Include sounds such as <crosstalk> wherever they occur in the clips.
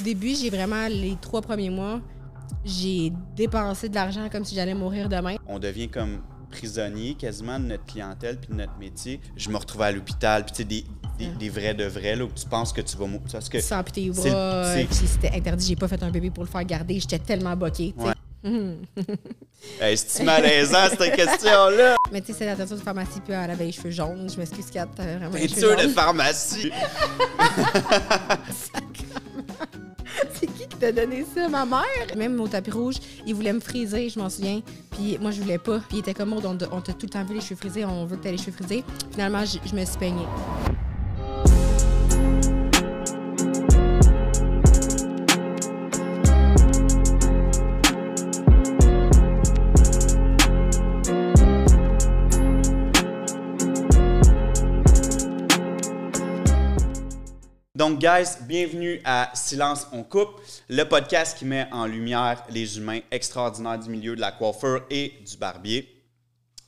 Au début, j'ai vraiment, les trois premiers mois, j'ai dépensé de l'argent comme si j'allais mourir demain. On devient comme prisonnier quasiment de notre clientèle puis de notre métier. Je me retrouvais à l'hôpital, puis tu sais, des, des, des vrais de vrais, là, où tu penses que tu vas mourir. Parce que Sans c'est le- bras, c'est- puis c'était interdit. J'ai pas fait un bébé pour le faire garder. J'étais tellement boquée, tu sais. Ouais. Hey, c'est-tu malaisant, cette question-là? <laughs> Mais tu sais, c'est la de pharmacie, puis elle avait les cheveux jaunes. Je m'excuse, Kat, t'avais vraiment Peinture de pharmacie. <laughs> C'est qui qui t'a donné ça, ma mère? Même au tapis rouge, il voulait me friser, je m'en souviens. Puis moi, je voulais pas. Puis il était comme, Maud, on t'a tout le temps vu les cheveux frisés, on veut que t'aies les cheveux frisés. Finalement, je me suis peignée. Donc, guys, bienvenue à Silence on coupe, le podcast qui met en lumière les humains extraordinaires du milieu de la coiffure et du barbier.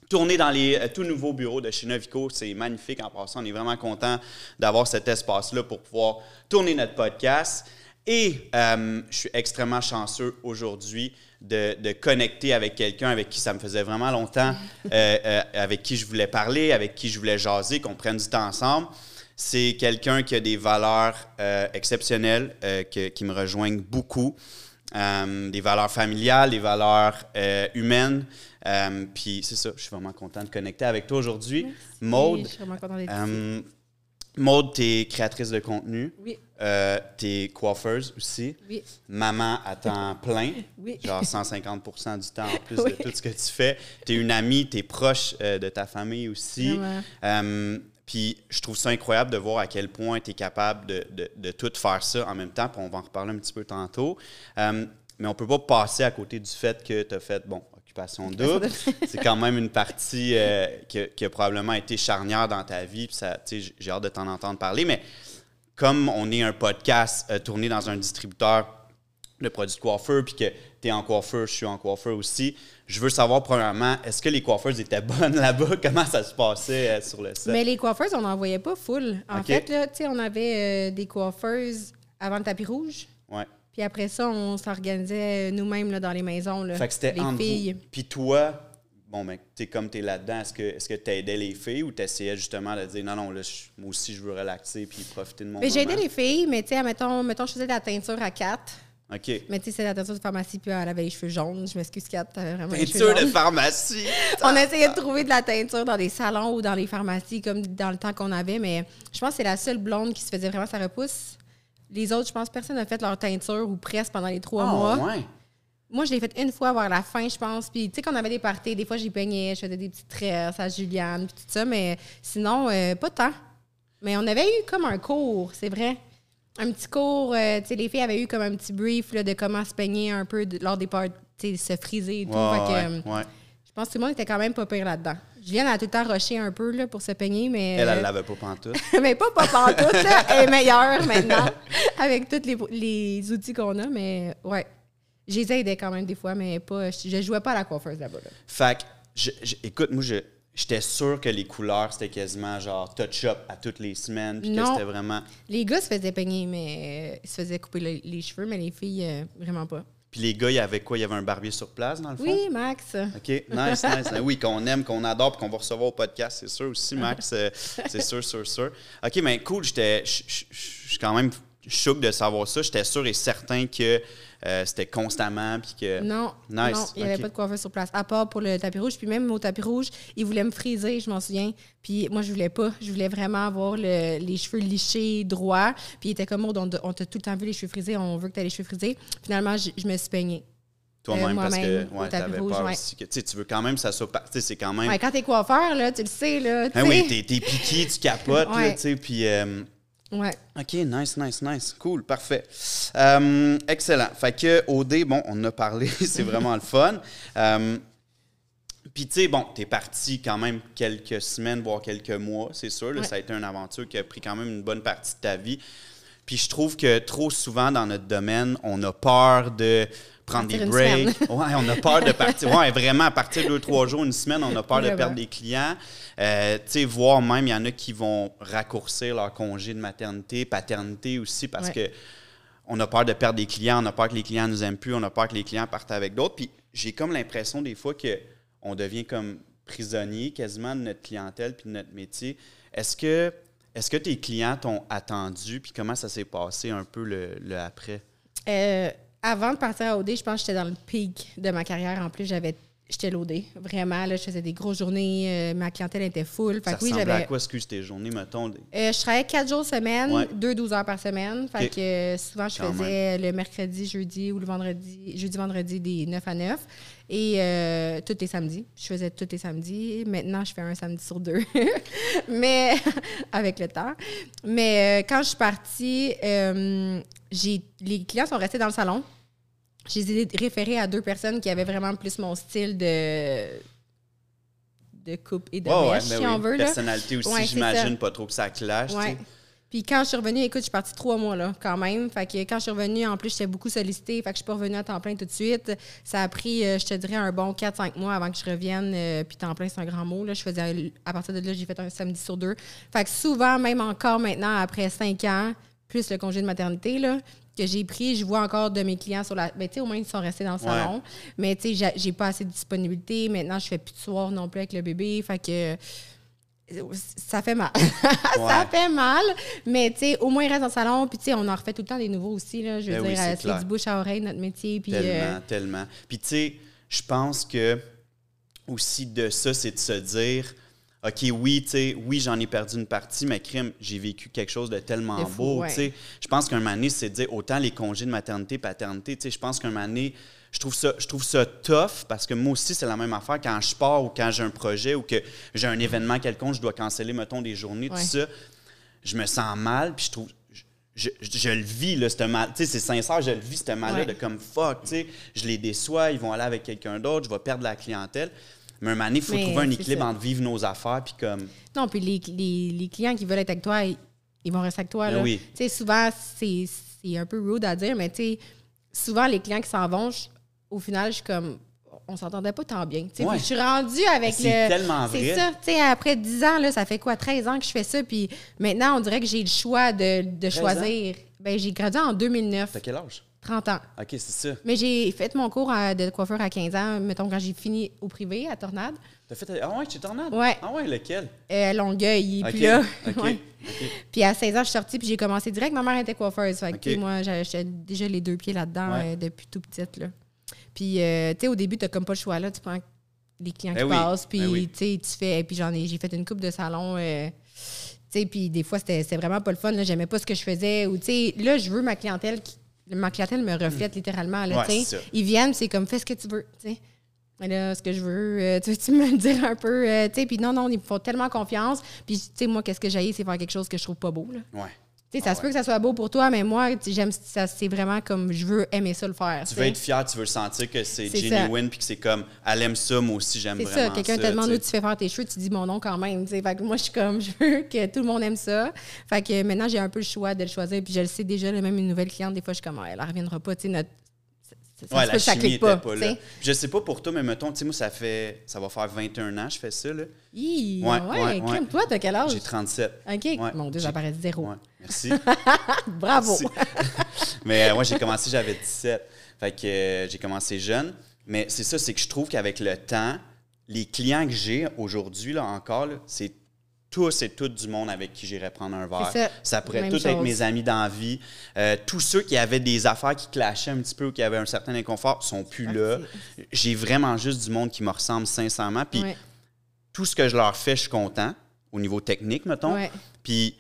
Tourné dans les euh, tout nouveaux bureaux de chez Novico, c'est magnifique en passant. On est vraiment content d'avoir cet espace-là pour pouvoir tourner notre podcast. Et euh, je suis extrêmement chanceux aujourd'hui de, de connecter avec quelqu'un avec qui ça me faisait vraiment longtemps, <laughs> euh, euh, avec qui je voulais parler, avec qui je voulais jaser, qu'on prenne du temps ensemble. C'est quelqu'un qui a des valeurs euh, exceptionnelles, euh, que- qui me rejoignent beaucoup. Euh, des valeurs familiales, des valeurs humaines. Puis c'est ça, je suis vraiment content de connecter avec toi aujourd'hui. Maude, Je suis vraiment contente d'être ici. Maude, tu es créatrice de contenu. Oui, Euh, tu es coiffeuse aussi. oui, Maman à temps plein. oui. Genre 150% du temps en <laughs> plus Oui. de tout ce que tu fais. Tu es une amie, tu es proche euh, de ta famille aussi. Euh, puis je trouve ça incroyable de voir à quel point tu es capable de, de- de tout faire ça en même temps. Puis on va en reparler un petit peu tantôt. Euh, mais on peut pas passer à côté du fait que tu as fait, bon, occupation double. <laughs> C'est quand même une partie euh, qui, a, qui a probablement été charnière dans ta vie. Puis ça, tu sais, j'ai hâte de t'en entendre parler. Mais comme on est un podcast euh, tourné dans un distributeur de produits de coiffeur, puis que tu es en coiffeur, je suis en coiffeur aussi, je veux savoir, premièrement, est-ce que les coiffeuses étaient <laughs> bonnes là-bas? Comment ça se passait euh, sur le set? Mais les coiffeuses, on n'en voyait pas full. En fait, là, tu sais, on avait euh, des coiffeuses avant le tapis rouge. Ouais. Puis après ça, on s'organisait nous-mêmes là, dans les maisons. Là, Fait que c'était les entre filles. vous. Puis toi, bon, ben, t'es comme tu es là-dedans, est-ce que est-ce que tu aidais les filles ou tu essayais justement de dire non, non, là, je- moi aussi, je veux relaxer puis profiter de mon Mais j'ai aidé moment? les filles, mais tu sais, mettons, mettons, je faisais de la teinture à 4. OK. Mais tu sais, c'est la teinture de pharmacie, puis elle avait les cheveux jaunes. Je m'excuse, Kat, t'avais vraiment Peinture de pharmacie! <laughs> On essayait de trouver de la teinture dans des salons ou dans les pharmacies, comme dans le temps qu'on avait, mais je pense que c'est la seule blonde qui se faisait vraiment sa repousse. Les autres, je pense que personne n'a fait leur teinture ou presque pendant les trois Ah, mois. ouais. Moi, je l'ai fait une fois vers la fin, je pense. Puis, tu sais, qu'on avait des parties, des fois, j'y peignais, je faisais des petites tresses à Juliane, puis tout ça, mais sinon, euh, pas tant. Mais on avait eu comme un cours, c'est vrai. Un petit cours, euh, tu sais, les filles avaient eu comme un petit brief là, de comment se peigner un peu de- lors des parties, se friser et tout. Ouais, Fait que, ouais, euh, ouais. je pense que tout le monde était quand même pas pire là-dedans. Juliane a tout le temps rushé un peu là, pour se peigner, mais. Elle, elle euh, l'avait pas pantoute. <laughs> mais pas pas pantoute, là. Elle est meilleure maintenant <laughs> avec tous les, les outils qu'on a, mais ouais. Je les aidais quand même des fois, mais pas. Je, je jouais pas à la coiffeuse là-bas. là. Fait que, je- je- écoute, moi, je- j'étais sûr que les couleurs, c'était quasiment genre touch-up à toutes les semaines, puis que c'était vraiment... Les gars se faisaient peigner, mais euh, ils se faisaient couper le- les cheveux, mais les filles, euh, vraiment pas. Puis les gars, il y avait quoi? Il y avait un barbier sur place, dans le fond? Oui, Max. OK, nice, nice. Ben oui, qu'on aime, qu'on adore, puis qu'on va recevoir au podcast, c'est sûr aussi, Max. euh, c'est sûr, sûr, sûr. OK, mais cool, j'étais... Je je- je suis quand même choqué de savoir ça. J'étais sûr et certain que euh, c'était constamment, puis que... Non, Nice, non, il n'y avait pas de coiffeur sur place, à part pour le tapis rouge. Puis même au tapis rouge, ils voulaient me friser, je m'en souviens. Puis moi, je voulais pas. Je voulais vraiment avoir le- les cheveux lichés, droits. Puis il était comme, Maud, on, t'a- on t'a tout le temps vu les cheveux frisés, on veut que tu aies les cheveux frisés. Finalement, je, je me suis peignée. Toi-même, Euh, parce que ouais, t'avais peur ouais. aussi. Que, tu veux quand même que ça soit... c'est quand même... Ouais, quand t'es coiffeur, là, tu le sais, là. tu Ah oui, t'es piqué, tu capotes, là, Ouais. tu sais, puis... euh, Ouais. OK, nice, nice, nice. Cool, parfait. Euh, excellent. Fait que OD, bon, on en a parlé, <laughs> c'est vraiment le fun. Euh, Puis, tu sais, bon, t'es parti quand même quelques semaines, voire quelques mois, c'est sûr. là, Ouais. Ça a été une aventure qui a pris quand même une bonne partie de ta vie. Puis, je trouve que trop souvent dans notre domaine, on a peur de prendre des breaks. <laughs> Ouais, on a peur de partir. Ouais, <laughs> vraiment, à partir de deux, trois jours, une semaine, on a peur de perdre des clients. Euh, tu sais, voire même, il y en a qui vont raccourcir leur congé de maternité, paternité aussi, parce Ouais. que on a peur de perdre des clients, on a peur que les clients nous aiment plus, on a peur que les clients partent avec d'autres. Puis j'ai comme l'impression des fois qu'on devient comme prisonnier quasiment de notre clientèle puis de notre métier. Est-ce que, est que tes clients t'ont attendu? Puis comment ça s'est passé un peu le, le après? Euh, avant de partir à OD, je pense que j'étais dans le pic de ma carrière. En plus, j'avais j'étais loadée. Vraiment, là, je faisais des grosses journées. euh, ma clientèle était full. Fait ça que oui, à quoi, excuse tes journées, mettons? des- Euh, je travaillais quatre jours semaine, Ouais. deux 12 heures par semaine. Fait que souvent, je Quand faisais le mercredi, jeudi ou le vendredi, jeudi, vendredi des 9 à 9. Et euh, tous les samedis. Je faisais tous les samedis. Maintenant, je fais un samedi sur deux. <laughs> Mais <laughs> avec le temps. Mais euh, quand je suis partie, euh, j'ai, les clients sont restés dans le salon. Je les ai référés à deux personnes qui avaient vraiment plus mon style de, de coupe et de mèche, ben si oui. on veut. Là. Personnalité aussi, Ouais, j'imagine, pas trop que ça clash. Ouais. Puis quand je suis revenue, écoute, je suis partie trois mois, là, quand même. Fait que quand je suis revenue, en plus, j'étais beaucoup sollicitée. Fait que je suis pas revenue à temps plein tout de suite. Ça a pris, euh, je te dirais, un bon 4-5 mois avant que je revienne. euh, puis temps plein, c'est un grand mot. Là. Je faisais, à partir de là, j'ai fait un samedi sur deux. Fait que souvent, même encore maintenant, après 5 ans, plus le congé de maternité, là, que j'ai pris, je vois encore de mes clients sur la. Ben, tu sais, au moins, ils sont restés dans le salon. Mais, tu sais, j'ai- j'ai pas assez de disponibilité. Maintenant, je fais plus de soir non plus avec le bébé. Fait que ça fait mal. <laughs> Ouais. ça fait mal. Mais, tu sais, au moins, il reste dans le salon. Puis, tu sais, on en refait tout le temps des nouveaux aussi. Là. Je veux Ben oui, dire, euh, c'est clair. du bouche à oreille, notre métier. Puis, Tellement, euh, tellement. Puis tu sais, je pense que aussi de ça, c'est de se dire, OK, oui, tu sais, oui, j'en ai perdu une partie, mais crime, j'ai vécu quelque chose de tellement De fou, beau, ouais. tu sais. Je pense qu'un moment donné, c'est de dire autant les congés de maternité, paternité, tu sais, je pense qu'un moment donné, je trouve ça, je trouve ça tough parce que moi aussi, c'est la même affaire quand je pars ou quand j'ai un projet ou que j'ai un événement quelconque, je dois canceller, mettons, des journées, Ouais. tout ça. Je me sens mal, puis je trouve. Je, je- je le vis, là, ce mal. Tu sais, c'est sincère, je le vis, ce mal-là, Ouais. de comme fuck, tu sais, je les déçois, ils vont aller avec quelqu'un d'autre, je vais perdre la clientèle. Mais un moment donné, il faut Mais trouver un équilibre ça. entre vivre nos affaires, puis comme. Non, puis les, les, les clients qui veulent être avec toi, ils, ils vont rester avec toi. Ben là. oui. Tu sais, souvent, c'est c'est un peu rude à dire, mais tu sais, souvent, les clients qui s'en vont, je- au final, je suis comme, on s'entendait pas tant bien. Tu sais, Ouais. puis je suis rendue avec le. C'est tellement vrai. C'est ça. Après 10 ans, là, ça fait quoi, 13 ans que je fais ça, puis maintenant, on dirait que j'ai le choix de, de choisir. Ben, j'ai gradué en 2009, T'as quel âge? 30 ans. OK, c'est ça. Mais j'ai fait mon cours de coiffeur à 15 ans, mettons, quand j'ai fini au privé, à Tornade. T'as fait. Ah ouais, tu es tornade? Ouais. Ah ouais, lequel? Euh, Longueuil, plus là. <laughs> Ouais. Puis à 16 ans, je suis sortie, puis j'ai commencé direct. Ma mère était coiffeuse. Fait que, moi, j'avais j'avais déjà les deux pieds là-dedans Ouais. euh, depuis tout petite. Là. Puis, euh, tu sais, au début, tu comme pas le choix. là. Tu prends les clients Ben qui oui. passent, puis, Ben oui. tu fais. Puis, j'en ai, j'ai fait une coupe de salon. euh, tu sais, puis des fois, c'était c'était vraiment pas le fun. là. J'aimais pas ce que je faisais. Ou, tu sais, là, je veux ma clientèle qui. Ma clientèle me reflète littéralement. Là, Ouais. Ils viennent, c'est comme fais ce que tu veux. tu sais. Mais là, ce que je veux, euh, tu veux-tu me le dire un peu? euh, tu sais, puis non, non, ils me font tellement confiance. Puis, tu sais, moi, qu'est-ce que j'ai, c'est faire quelque chose que je trouve pas beau. Là. Ouais. Tu sais, ça Ah se peut que ça soit beau pour toi, mais moi, j'aime ça. C'est vraiment comme je veux aimer ça le faire. Tu veux être fier, tu veux sentir que c'est genuine, puis que c'est comme, elle aime ça, moi aussi, j'aime vraiment ça. Quelqu'un te demande où tu fais faire tes cheveux, tu dis mon nom quand même. Fait que moi, je suis comme, <laughs> je veux que tout le monde aime ça. Fait que maintenant, j'ai un peu le choix de le choisir. Puis je le sais déjà, même une nouvelle cliente, des fois, je suis comme, Ah, elle ne reviendra pas. Tu sais, notre. Ça, Ouais, la chimie était pas. là. sais. Je sais pas pour toi, mais mettons, tu sais, moi, ça fait, ça va faire 21 ans que je fais ça, là. Hi, Ouais, ouais, ouais, toi, t'as quel âge? J'ai 37. OK. Mon Dieu, paraît zéro. Merci. <laughs> Bravo. Merci. <laughs> mais euh, moi, j'ai commencé, j'avais 17. Fait que euh, j'ai commencé jeune. Mais c'est ça, c'est que je trouve qu'avec le temps, les clients que j'ai aujourd'hui, là, encore, là, c'est tous et toutes du monde avec qui j'irais prendre un verre. Ça. pourrait tous être mes amis d'envie. Euh, tous ceux qui avaient des affaires qui clashaient un petit peu ou qui avaient un certain inconfort sont plus là. J'ai vraiment juste du monde qui me ressemble sincèrement. Puis Ouais. tout ce que je leur fais, je suis content au niveau technique, mettons. Ouais. Puis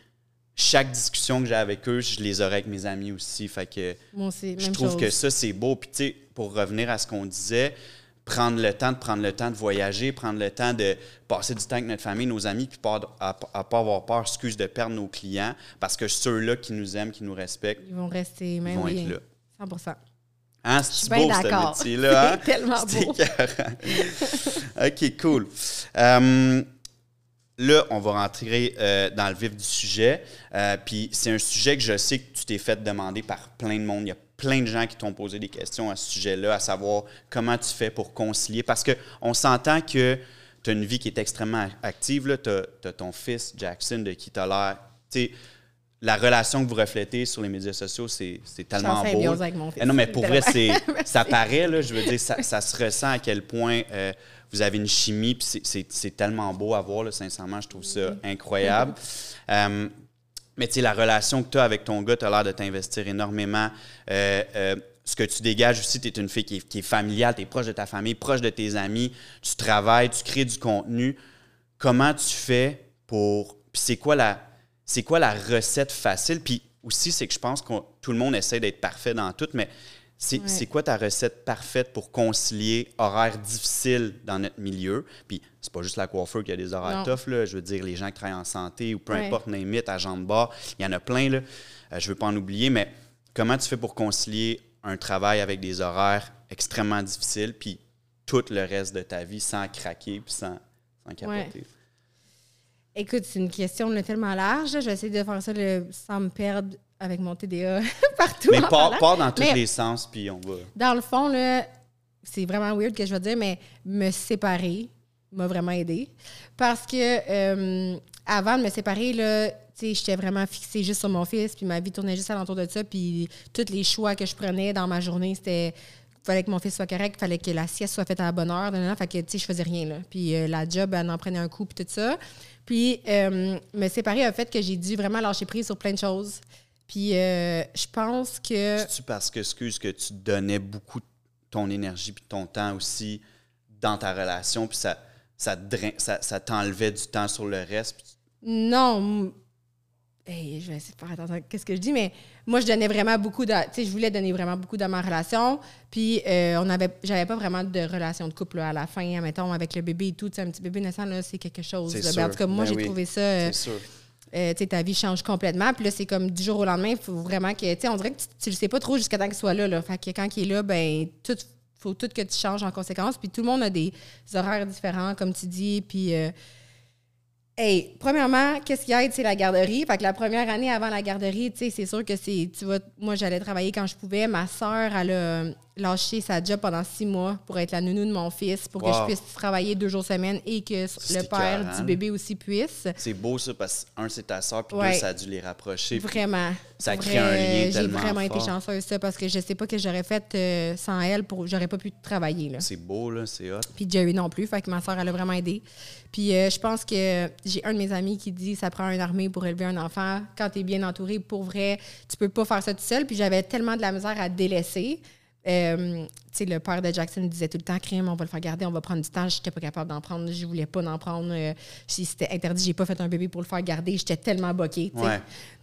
chaque discussion que j'ai avec eux, je les aurai avec mes amis aussi. Fait que Moi aussi, je même trouve chose. que ça, c'est beau. Puis, tu sais, pour revenir à ce qu'on disait, prendre le temps de prendre le temps de voyager, prendre le temps de passer du temps avec notre famille, nos amis, puis pas, à, à pas avoir peur, excuse, de perdre nos clients, parce que ceux-là qui nous aiment, qui nous respectent, Ils vont rester, même vont oui, être là. 100 Hein, c'est beau, ce d'accord. métier-là. <laughs> Hein? Tellement beau. OK, cool. Euh, là, on va rentrer euh, dans le vif du sujet. Euh, Puis c'est un sujet que je sais que tu t'es fait demander par plein de monde. Il y a plein de gens qui t'ont posé des questions à ce sujet-là, à savoir comment tu fais pour concilier. Parce qu'on s'entend que tu as une vie qui est extrêmement active. Tu as, ton fils, Jackson, de qui tu as l'air. la relation que vous reflétez sur les médias sociaux, c'est tellement en beau. avec mon fils. Eh non, mais pour vrai, <laughs> ça paraît, là, je veux dire, ça, <laughs> ça se ressent à quel point euh, vous avez une chimie, puis c'est tellement beau à voir, là, sincèrement, je trouve ça incroyable. <laughs> Euh, mais tu sais, la relation que tu as avec ton gars, tu as l'air de t'investir énormément. Euh, euh, ce que tu dégages aussi, tu es une fille qui est, qui est familiale, tu es proche de ta famille, proche de tes amis, tu travailles, tu crées du contenu. Comment tu fais pour. Puis c'est quoi la. C'est quoi la recette facile? Puis aussi, c'est que je pense que tout le monde essaie d'être parfait dans tout, mais c'est Ouais. quoi ta recette parfaite pour concilier horaires difficiles dans notre milieu? Puis c'est pas juste la coiffeur qui a des horaires Non. tough, là. Je veux dire, les gens qui travaillent en santé ou peu Ouais. importe, name it, à jambes bar, il y en a plein, là. Euh, je veux pas en oublier, mais comment tu fais pour concilier un travail avec des horaires extrêmement difficiles, puis tout le reste de ta vie sans craquer puis sans, sans capoter? Écoute, c'est une question là, tellement large. Je vais essayer de faire ça sans me perdre avec mon TDA <laughs> partout. Mais parlant. pars dans tous Mais- les sens, puis on va. Dans le fond, là, c'est vraiment weird que je vais dire, mais me séparer m'a vraiment aidé. Parce que euh, avant de me séparer, là, j'étais vraiment fixée juste sur mon fils, puis ma vie tournait juste alentour de ça, puis tous les choix que je prenais dans ma journée, c'était fallait que mon fils soit correct, fallait que la sieste soit faite à la bonne heure, nan. fait que tu sais, je faisais rien là. Puis euh, la job, elle en prenait un coup, puis tout ça. Puis euh, me séparer a fait que j'ai dû vraiment lâcher prise sur plein de choses. Puis euh, je pense que C'est-tu parce que, excuse, que tu donnais beaucoup de ton énergie puis ton temps aussi dans ta relation, puis ça, ça, ça, ça t'enlevait du temps sur le reste? puis Non. Hey, je vais essayer de faire attention à ce que je dis, mais moi, je donnais vraiment beaucoup de. Tu sais, je voulais donner vraiment beaucoup dans ma relation. Puis, euh, on avait, j'avais pas vraiment de relation de couple là, à la fin, mettons, avec le bébé et tout. Tu sais, un petit bébé naissant, là, c'est quelque chose. Là. Ben, en tout cas, moi, Ben j'ai oui. trouvé ça. euh, C'est sûr. Euh, ta vie change complètement. Puis là, c'est comme du jour au lendemain, il faut vraiment que. Tu sais, on dirait que tu, tu le sais pas trop jusqu'à temps qu'il soit là, là. Fait que quand il est là, ben, tout faut tout que tu changes en conséquence. Puis tout le monde a des horaires différents, comme tu dis. Puis. euh, Hey, premièrement, qu'est-ce qui aide, c'est la garderie. Fait que la première année avant la garderie, tu sais, c'est sûr que c'est. Tu vas, moi, j'allais travailler quand je pouvais. Ma sœur, elle a lâché sa job pendant six mois pour être la nounou de mon fils, pour que je puisse travailler deux jours semaine et que le père écœurant. du bébé aussi puisse. C'est beau ça, parce que un, c'est ta soeur, puis Ouais. deux, ça a dû les rapprocher. Vraiment. Ça crée un lien J'ai vraiment été chanceuse, ça, parce que je sais pas que j'aurais fait euh, sans elle, pour j'aurais pas pu travailler. Là. C'est beau, là, c'est hot. Puis Jerry non plus, fait que ma soeur, elle a vraiment aidé. Puis euh, je pense que j'ai un de mes amis qui dit ça prend une armée pour élever un enfant. Quand tu es bien entouré, pour vrai, tu peux pas faire ça tout seul. Puis j'avais tellement de la misère à délaisser. Euh, tu sais, le père de Jackson disait tout le temps, crime, on va le faire garder, on va prendre du temps. J'étais pas capable d'en prendre, je voulais pas d'en prendre. Euh, si c'était interdit, j'ai pas fait un bébé pour le faire garder. J'étais tellement boquée. Ouais.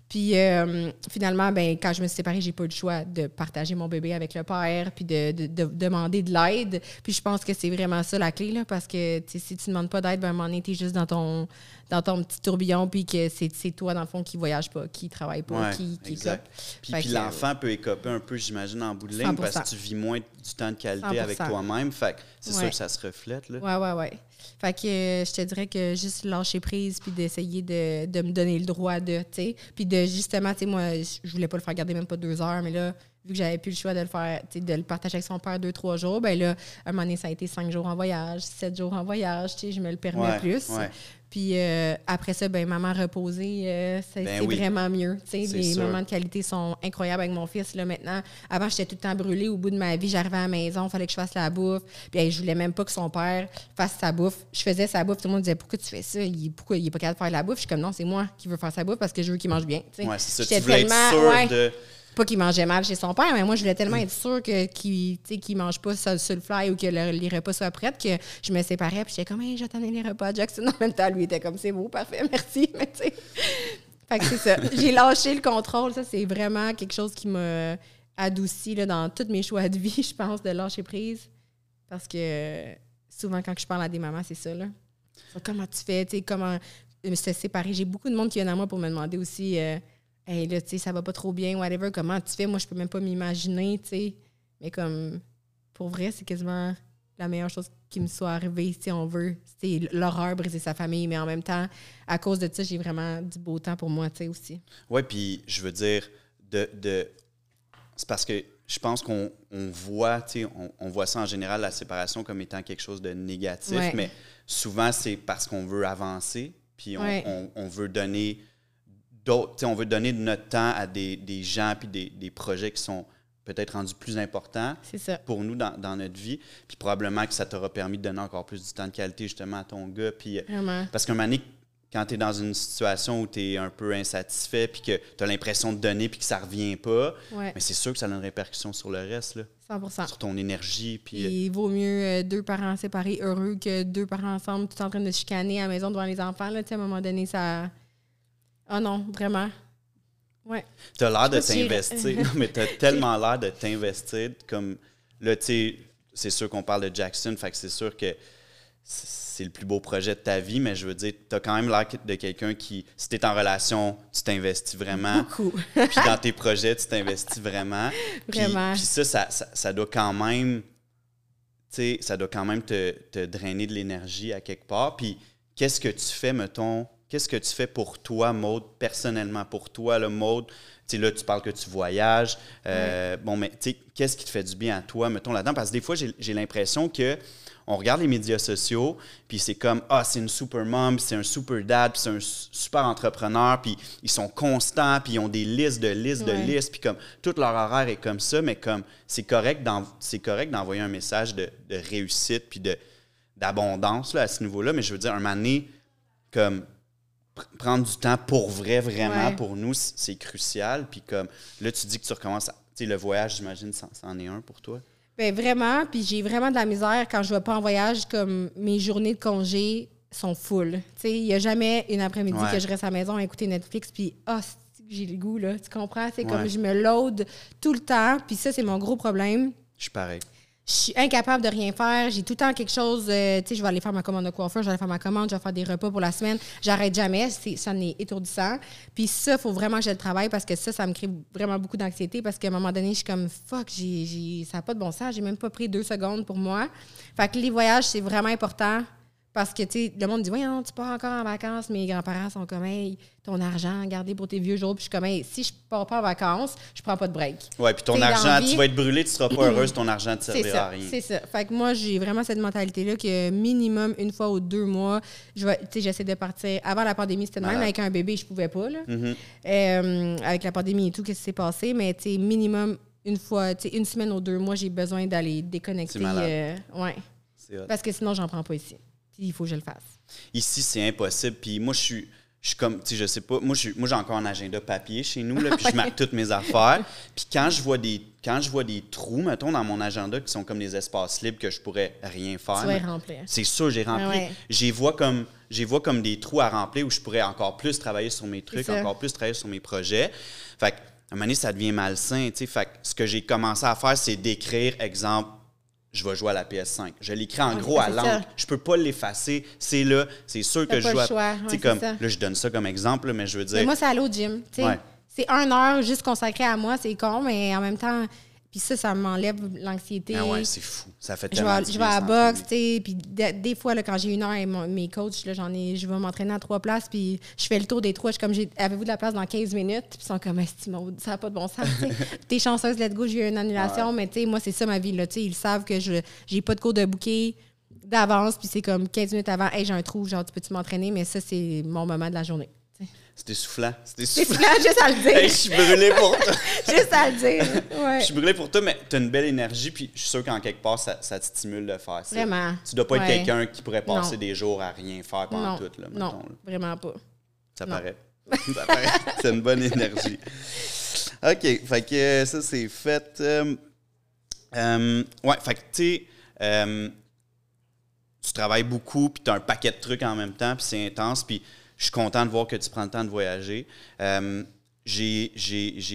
Puis euh, finalement, ben, quand je me suis séparée, j'ai pas eu le choix de partager mon bébé avec le père, puis de, de- de demander de l'aide. Puis je pense que c'est vraiment ça la clé, là, parce que tu si tu ne demandes pas d'aide, ben, à un moment donné, t'es juste dans ton, dans ton petit tourbillon, puis que c'est toi, dans le fond, qui voyage pas, qui travaille pas, Ouais, qui, qui exact. cope. Puis, puis l'enfant peut écoper un peu, j'imagine, en bout de ligne, parce 100%. que tu vis moins du temps de qualité 100%. avec toi-même. Fait c'est sûr Ouais. que ça se reflète, là. Ouais, ouais, ouais. Fait que euh, je te dirais que juste lâcher prise puis d'essayer de, de me donner le droit de, tu sais. Puis de justement, tu sais, moi, je voulais pas le faire garder même pas deux heures, mais là, vu que j'avais plus le choix de le faire, de le partager avec son père deux, trois jours, ben là, à un moment donné, ça a été cinq jours en voyage, sept jours en voyage, je me le permets Ouais, plus. ouais. Puis euh, après ça, ben maman reposée, euh, c'est Ben oui. vraiment mieux. Les sûr. moments de qualité sont incroyables avec mon fils. Là, maintenant, avant, j'étais tout le temps brûlée. Au bout de ma vie, j'arrivais à la maison, il fallait que je fasse la bouffe. Puis hey, je voulais même pas que son père fasse sa bouffe. Je faisais sa bouffe. Tout le monde disait Pourquoi tu fais ça? Il, Pourquoi il est pas capable de faire la bouffe? Je suis comme Non, c'est moi qui veux faire sa bouffe parce que je veux qu'il mange bien. Ouais, c'est ça. Tu voulais être sûr ouais, de. Qu'il mangeait mal chez son père, mais moi, je voulais tellement être sûre que, qu'il mange pas sur le fly ou que le- les repas soient prêts que je me séparais. Puis j'étais comme Hey, j'attendais les repas. Jackson, en même temps, lui, était comme C'est beau, parfait, merci. <laughs> Mais tu sais. Fait que c'est ça. J'ai lâché le contrôle. Ça, c'est vraiment quelque chose qui m'a adouci là, dans tous mes choix de vie, <laughs> je pense, de lâcher prise. Parce que souvent, quand je parle à des mamans, c'est ça. Là. Comment tu fais? Comment euh, se séparer? J'ai beaucoup de monde qui vient à moi pour me demander aussi euh, Hey, là, tu sais, ça va pas trop bien, whatever. Comment tu fais? Moi, je peux même pas m'imaginer, tu sais. Mais comme, pour vrai, c'est quasiment la meilleure chose qui me soit arrivée, si on veut. C'est l'horreur, briser sa famille. Mais en même temps, à cause de ça, j'ai vraiment du beau temps pour moi, tu sais, aussi. Ouais, puis je veux dire, de, de... c'est parce que je pense qu'on on voit, on, on voit ça en général, la séparation comme étant quelque chose de négatif, Ouais. mais souvent c'est parce qu'on veut avancer, puis on, Ouais. on- on veut donner d'autres, on veut donner de notre temps à des, des gens puis des, des projets qui sont peut-être rendus plus importants ça. pour nous dans, dans notre vie. Puis probablement que ça t'aura permis de donner encore plus du temps de qualité justement à ton gars. Puis, euh, Vraiment. parce qu'un moment donné, quand tu es dans une situation où tu es un peu insatisfait puis que tu as l'impression de donner puis que ça revient pas, Ouais. mais c'est sûr que ça a une répercussion sur le reste, là, 100 sur ton énergie. Puis, euh, Il vaut mieux euh, deux parents séparés heureux que deux parents ensemble, tout en train de chicaner à la maison devant les enfants. Là, Tu sais, à un moment donné, ça. Ah non, vraiment. Ouais. tu as l'air de t'investir. <laughs> Non, mais tu as tellement l'air de t'investir. Comme là, tu sais, c'est sûr qu'on parle de Jackson, fait que c'est sûr que c'est le plus beau projet de ta vie, mais je veux dire, tu as quand même l'air de quelqu'un qui, si tu es en relation, tu t'investis vraiment. Beaucoup. puis dans tes projets, tu t'investis vraiment. <laughs> Puis, Vraiment. puis ça, ça, ça, ça doit quand même, tu sais, ça doit quand même te, te drainer de l'énergie à quelque part. Puis qu'est-ce que tu fais, mettons, qu'est-ce que tu fais pour toi, Maude, personnellement, pour toi, le Maude? Là, tu parles que tu voyages. Euh, Bon, mais qu'est-ce qui te fait du bien à toi, mettons, là-dedans? Parce que des fois, j'ai l'impression que on regarde les médias sociaux, puis c'est comme, ah, c'est une super mom, puis c'est un super dad, puis c'est un su- super entrepreneur, puis ils sont constants, puis ils ont des listes de listes de Ouais. listes, puis comme, tout leur horaire est comme ça, mais comme, c'est correct d'en- c'est correct d'envoyer un message de, de réussite, puis de d'abondance, là, à ce niveau-là, mais je veux dire, un donné, comme, prendre du temps pour vrai, vraiment, Ouais. pour nous, c'est crucial, puis comme, là, tu dis que tu recommences, à- tu sais, le voyage, j'imagine, c'en est un pour toi. Ben vraiment, puis j'ai vraiment de la misère quand je vais pas en voyage, comme mes journées de congé sont full. Tu sais, il y a jamais une après-midi Ouais. que je reste à la maison à écouter Netflix, puis ah, que j'ai le goût, là? Tu comprends? C'est comme je me load tout le temps, puis ça, c'est mon gros problème. Je suis pareil. Je suis incapable de rien faire. J'ai tout le temps quelque chose. euh, tu sais, je vais aller faire ma commande de coiffeur, je vais aller faire ma commande, je vais faire des repas pour la semaine. J'arrête jamais. C'est, ça en est étourdissant. Puis ça, il faut vraiment que le travaille parce que ça, ça me crée vraiment beaucoup d'anxiété parce qu'à un moment donné, je suis comme fuck, j'ai, j'ai- ça n'a pas de bon sens. J'ai même pas pris deux secondes pour moi. Fait que les voyages, c'est vraiment important. Parce que, tu sais, le monde dit, voyons, tu pars encore en vacances. Mes grands-parents sont comme, hey, ton argent, gardez pour tes vieux jours. Puis je suis comme, hey, si je pars pas en vacances, je prends pas de break. Ouais, puis ton T'sais, argent, tu vas être brûlé, tu seras pas <clears throat> heureuse, ton argent ne servira à rien. c'est ça. Fait que moi, j'ai vraiment cette mentalité-là que minimum une fois ou deux mois, je vais, tu sais, j'essaie de partir. Avant la pandémie, c'était même. Avec un bébé, je pouvais pas, là. Mhm. Euh, avec la pandémie et tout, qu'est-ce qui s'est passé? Mais, tu sais, minimum une fois, tu sais, une semaine ou deux mois, j'ai besoin d'aller déconnecter. Euh, ouais. Parce que sinon, j'en prends pas ici. Il faut que je le fasse. Ici, c'est impossible. Puis moi, je suis, je suis comme, tu sais, je sais pas, moi, j'ai encore un agenda papier chez nous, là, puis je <laughs> marque toutes mes affaires. Puis quand je vois des, quand je vois des trous, mettons, dans mon agenda qui sont comme des espaces libres que je pourrais rien faire. C'est sûr, j'ai rempli. Ouais. J'y vois comme, j'y vois comme des trous à remplir où je pourrais encore plus travailler sur mes trucs, encore plus travailler sur mes projets. Fait que, à un moment donné, ça devient malsain, tu sais. Fait que ce que j'ai commencé à faire, c'est d'écrire, exemple, je vais jouer à la PS5. Je l'écris en gros à l'encre. Je peux pas l'effacer. C'est là. C'est sûr que je joue le à... Ouais, c'est comme, ça. là, je donne ça comme exemple, mais je veux dire... Mais moi, c'est aller au gym. Ouais. C'est une heure juste consacrée à moi, c'est con, mais en même temps, puis ça, ça m'enlève l'anxiété. ah ouais, c'est fou. Ça fait Je tellement vais, du je vais à la boxe, tu sais, puis de- des fois, là, quand j'ai une heure mon- mes coachs, là, j'en ai, je vais m'entraîner à trois places, puis je fais le tour des trois. Je suis comme, j'ai- avez-vous de la place dans 15 minutes? Puis ils sont comme, Maud, ça n'a pas de bon sens, tu. <laughs> T'es chanceuse, let's go, j'ai eu une annulation, mais tu sais, moi, c'est ça ma vie, là, tu sais, ils savent que je j'ai pas de cours de bouquet d'avance, puis c'est comme 15 minutes avant, hey, j'ai un trou, genre, tu peux-tu m'entraîner? Mais ça, c'est mon moment de la journée. C'était soufflant. C'était soufflant. juste à le dire. <laughs> Hey, je suis brûlé pour toi. <laughs> juste à le dire. Ouais. Je suis brûlé pour toi, mais tu as une belle énergie, puis je suis sûr qu'en quelque part, ça, ça te stimule de faire ça. Vraiment. Tu dois pas être quelqu'un qui pourrait passer Non. des jours à rien faire pendant Non, tout, là, mettons, non, là. vraiment pas. Ça Non. paraît. <laughs> Ça paraît. C'est une bonne énergie. OK. Fait que euh, ça, c'est fait. Euh, euh, ouais, fait que tu sais, euh, tu travailles beaucoup, puis tu as un paquet de trucs en même temps, puis c'est intense, puis je suis content de voir que tu prends le temps de voyager. Euh, j'ai-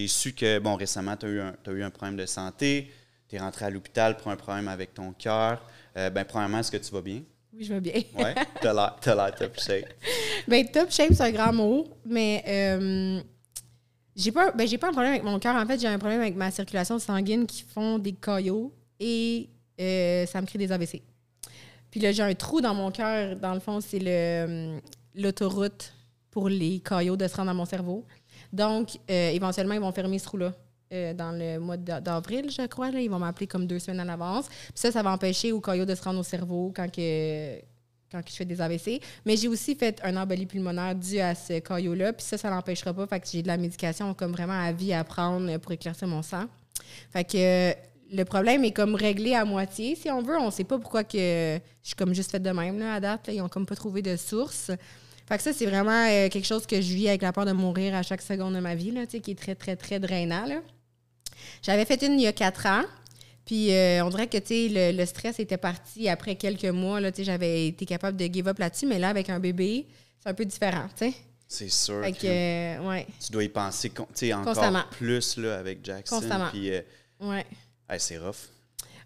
su que, bon, récemment, tu as, eu un- t'as eu un problème de santé, tu es rentré à l'hôpital pour un problème avec ton cœur. Euh, ben, premièrement, est-ce que tu vas bien? Oui, je vais bien. Ouais, t'as l'air top shape. <laughs> Ben, top shape, c'est un grand mot, mais euh, j'ai pas, ben, pas un problème avec mon cœur. En fait, j'ai un problème avec ma circulation sanguine qui font des caillots et euh, ça me crée des AVC. Puis là, j'ai un trou dans mon cœur. Dans le fond, c'est le, l'autoroute pour les caillots de se rendre dans mon cerveau. Donc, euh, éventuellement, ils vont fermer ce trou-là. euh, dans le mois d'a- d'avril, je crois. Là. Ils vont m'appeler comme deux semaines à l'avance. Puis ça, ça va empêcher aux caillots de se rendre au cerveau quand, que, quand je fais des AVC. Mais j'ai aussi fait un embolie pulmonaire dû à ce caillot-là. Puis ça, ça l'empêchera pas. Fait que j'ai de la médication comme vraiment à vie à prendre pour éclaircir mon sang. Fait que le problème est comme réglé à moitié, si on veut. On sait pas pourquoi que je suis comme juste faite de même là, à date. Ils ont comme pas trouvé de source. Fait que ça, c'est vraiment euh, quelque chose que je vis avec la peur de mourir à chaque seconde de ma vie, là, qui est très, très, très drainant. J'avais fait une il y a quatre ans. Puis euh, on dirait que le, le stress était parti après quelques mois. J'avais été capable de give up là-dessus, mais là, avec un bébé, c'est un peu différent. sais. C'est sûr. Fait que, euh, ouais. Tu dois y penser encore Constamment. plus là, avec Jackson. Constamment. Puis, euh, ouais. c'est rough.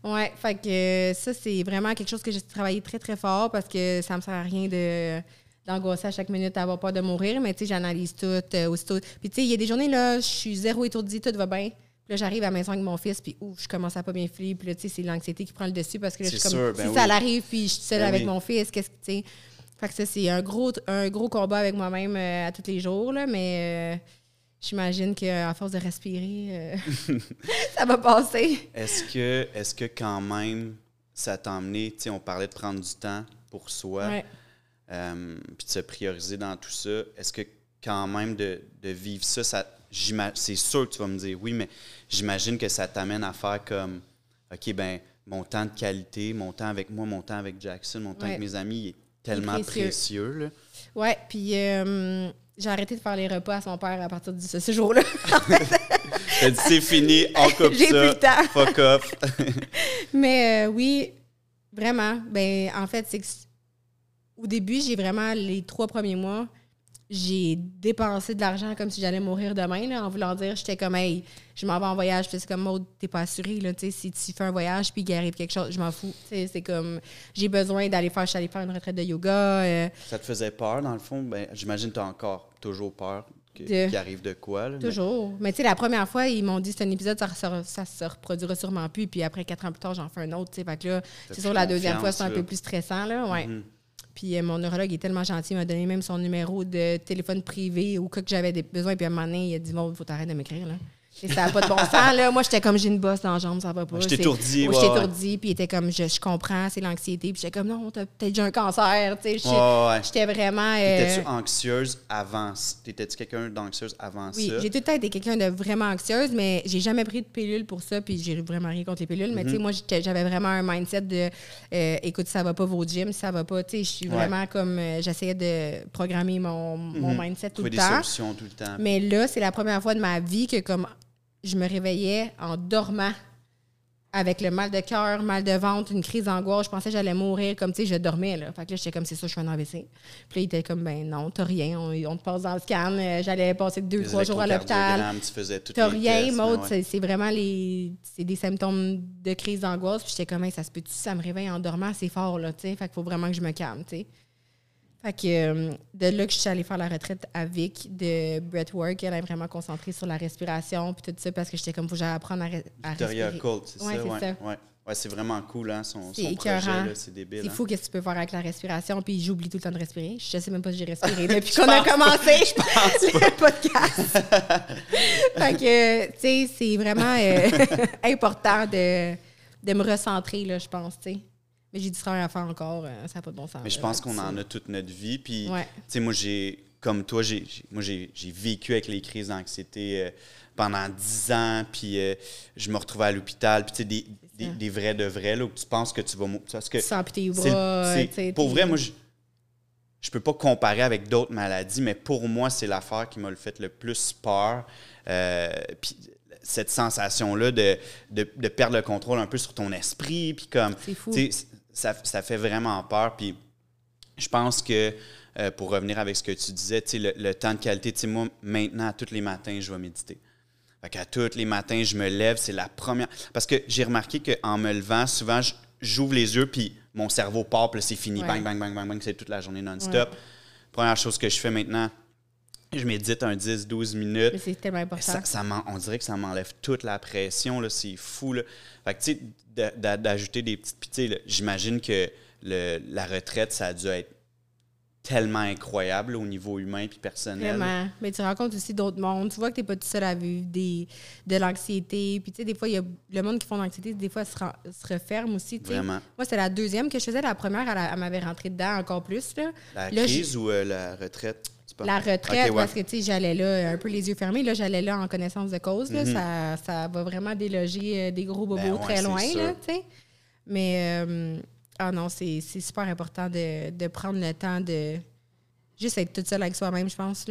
Ouais, fait que ça, c'est vraiment quelque chose que j'ai travaillé très, très fort parce que ça me sert à rien de d'angoisser à chaque minute, d'avoir peur de mourir, mais tu sais, j'analyse tout, euh, aussitôt. Puis tu sais, il y a des journées, là, je suis zéro étourdie, tout va bien. Puis là, j'arrive à la maison avec mon fils, puis ouf, je commence à pas bien filer. Puis là, tu sais, c'est l'anxiété qui prend le dessus parce que là, je suis comme, ben si ça arrive, puis je suis seule ben avec oui. mon fils, qu'est-ce que, tu sais. Fait que ça, c'est un gros, un gros combat avec moi-même euh, à tous les jours, là, mais euh, j'imagine qu'à force de respirer, euh, <laughs> ça va passer. Est-ce que, est que quand même, ça t'a emmené, tu sais, on parlait de prendre du temps pour soi, Ouais. Euh, puis de se prioriser dans tout ça. Est-ce que quand même de, de vivre ça, ça c'est sûr que tu vas me dire oui, mais j'imagine que ça t'amène à faire comme, OK, ben mon temps de qualité, mon temps avec moi, mon temps avec Jackson, mon temps Ouais. avec mes amis, il est tellement précieux. précieux. là. Ouais, puis euh, j'ai arrêté de faire les repas à son père à partir de ce, ce jour-là. <laughs> Dit c'est fini, on coupe <laughs> J'ai ça, plus le temps. fuck off. <laughs> Mais euh, oui, vraiment. Ben, en fait, c'est que au début, j'ai vraiment, les trois premiers mois, j'ai dépensé de l'argent comme si j'allais mourir demain, là, en voulant dire, j'étais comme, hey, je m'en vais en voyage. Puis c'est comme, Maud, t'es pas assurée, là, tu sais, si tu fais un voyage puis qu'il arrive quelque chose, je m'en fous. Tu sais, c'est comme, j'ai besoin d'aller faire, je suis allée faire une retraite de yoga. euh, Ça te faisait peur, dans le fond? Ben, j'imagine que tu as encore toujours peur qu'il arrive de quoi. là, Toujours. Mais tu sais, la première fois, ils m'ont dit c'est un épisode, ça, ça, ça se reproduira sûrement plus. Puis après, quatre ans plus tard, j'en fais un autre. tu sais. Fait que là, c'est sûr, la deuxième fois, c'est un peu plus stressant. Là, ouais. Mhm. Puis euh, mon neurologue est tellement gentil, il m'a donné même son numéro de téléphone privé cas que j'avais des besoins. Puis à un moment donné, il a dit Bon, faut t'arrêter de m'écrire. Là. Et ça n'a pas de bon sens. Là. Moi, j'étais comme j'ai une bosse dans la jambe, ça va pas. T'étourdis, Oh, ouais, Je ouais. t'étourdis, puis il était comme je, je comprends, c'est l'anxiété. Puis j'étais comme non, t'as peut-être déjà un cancer. Tu sais, je- Ouais, ouais. J'étais vraiment. euh, T'étais-tu anxieuse avant? T'étais-tu quelqu'un d'anxieuse avant Oui, ça? j'ai tout le temps été quelqu'un de vraiment anxieuse, mais j'ai jamais pris de pilule pour ça, puis j'ai vraiment rien contre les pilules. Mais tu Mhm. sais, moi, j'étais- j'avais vraiment un mindset de euh, écoute, ça va pas vos gyms, ça va pas. Tu sais, je suis vraiment comme. euh, J'essayais de programmer mon, mon Mhm. mindset tout Trouver le des temps. solutions tout le temps. Mais là, c'est la première fois de ma vie que, comme, je me réveillais en dormant. Avec le mal de cœur, mal de ventre, une crise d'angoisse, je pensais que j'allais mourir comme tu sais, je dormais là. Fait que là, j'étais comme c'est ça, je suis un AVC. Puis là, il était comme ben non, t'as rien, on, on te passe dans le scan. Euh, J'allais passer deux, Les trois jours à l'hôpital. T'as rien, Maud, ouais. c'est- c'est vraiment les. C'est des symptômes de crise d'angoisse. Puis j'étais comme, Hey, ça se peut-tu, ça me réveille en dormant, c'est fort, là, tu sais. Fait qu'il faut vraiment que je me calme, tu sais. Fait que euh, de là que je suis allée faire la retraite à Vic de breathwork, elle est vraiment concentrée sur la respiration, puis tout ça, parce que j'étais comme, faut que apprendre à, re- à Victoria respirer. C'est Ouais, ça? c'est Ouais, ça. ouais. Ouais, c'est vraiment cool, hein, son, C'est son projet, c'est débile. C'est hein. fou qu'est-ce que tu peux faire avec la respiration, puis j'oublie tout le temps de respirer. Je sais même pas si j'ai respiré <laughs> depuis qu'on a commencé <laughs> le podcast. <laughs> fait que, tu sais, c'est vraiment euh, important de, de me recentrer, là, je pense, tu sais. Mais j'ai du travail à faire encore, euh, ça n'a pas de bon sens. Mais je pense qu'on en a toute notre vie. Puis, Ouais. tu sais, moi, j'ai, comme toi, j'ai, moi, j'ai, j'ai vécu avec les crises d'anxiété euh, pendant dix ans. Puis, euh, je me retrouvais à l'hôpital. Puis, tu sais, des, des, vrais de vrais, là, où tu penses que tu vas mourir. Tu sens tes bras, pour vrai, moi, je, je peux pas comparer avec d'autres maladies, mais pour moi, c'est l'affaire qui m'a le fait le plus peur. Euh, puis, cette sensation-là de, de, de perdre le contrôle un peu sur ton esprit. Puis, comme, C'est fou. Ça, ça fait vraiment peur. Puis je pense que, euh, pour revenir avec ce que tu disais, le, le temps de qualité, tu sais, moi, maintenant, tous les matins, je vais méditer. Fait qu'à tous les matins, je me lève, c'est la première. Parce que j'ai remarqué qu'en me levant, souvent, j'ouvre les yeux, puis mon cerveau part, puis c'est fini. Ouais. Bang, bang, bang, bang, bang, c'est toute la journée non-stop. Première chose que je fais maintenant, je médite un 10-12 minutes. Mais c'est tellement important. Ça, on dirait que ça m'enlève toute la pression, là, c'est fou. Là. Fait que, tu sais, d'a- d'a- d'ajouter des petites... Puis, tu sais, là, j'imagine que le- la retraite, ça a dû être tellement incroyable au niveau humain puis personnel. Vraiment. Mais tu rencontres aussi d'autres mondes. Tu vois que tu n'es pas tout seul à vivre des, de l'anxiété. Puis, tu sais, des fois, il y a le monde qui font de l'anxiété, des fois, se, se referme aussi. Vraiment. Moi, c'était la deuxième que je faisais. La première, elle, elle m'avait rentré dedans encore plus. Là, La Là, crise ou euh, la retraite? La retraite, ouais. parce que, tu sais, j'allais là un peu les yeux fermés. Là, j'allais là en connaissance de cause. Là, ça, ça va vraiment déloger euh, des gros bobos Mhm. Ben ouais, très loin, là. Mais, euh, ah non, c'est super important de, de prendre le temps de juste être toute seule avec soi-même, je pense.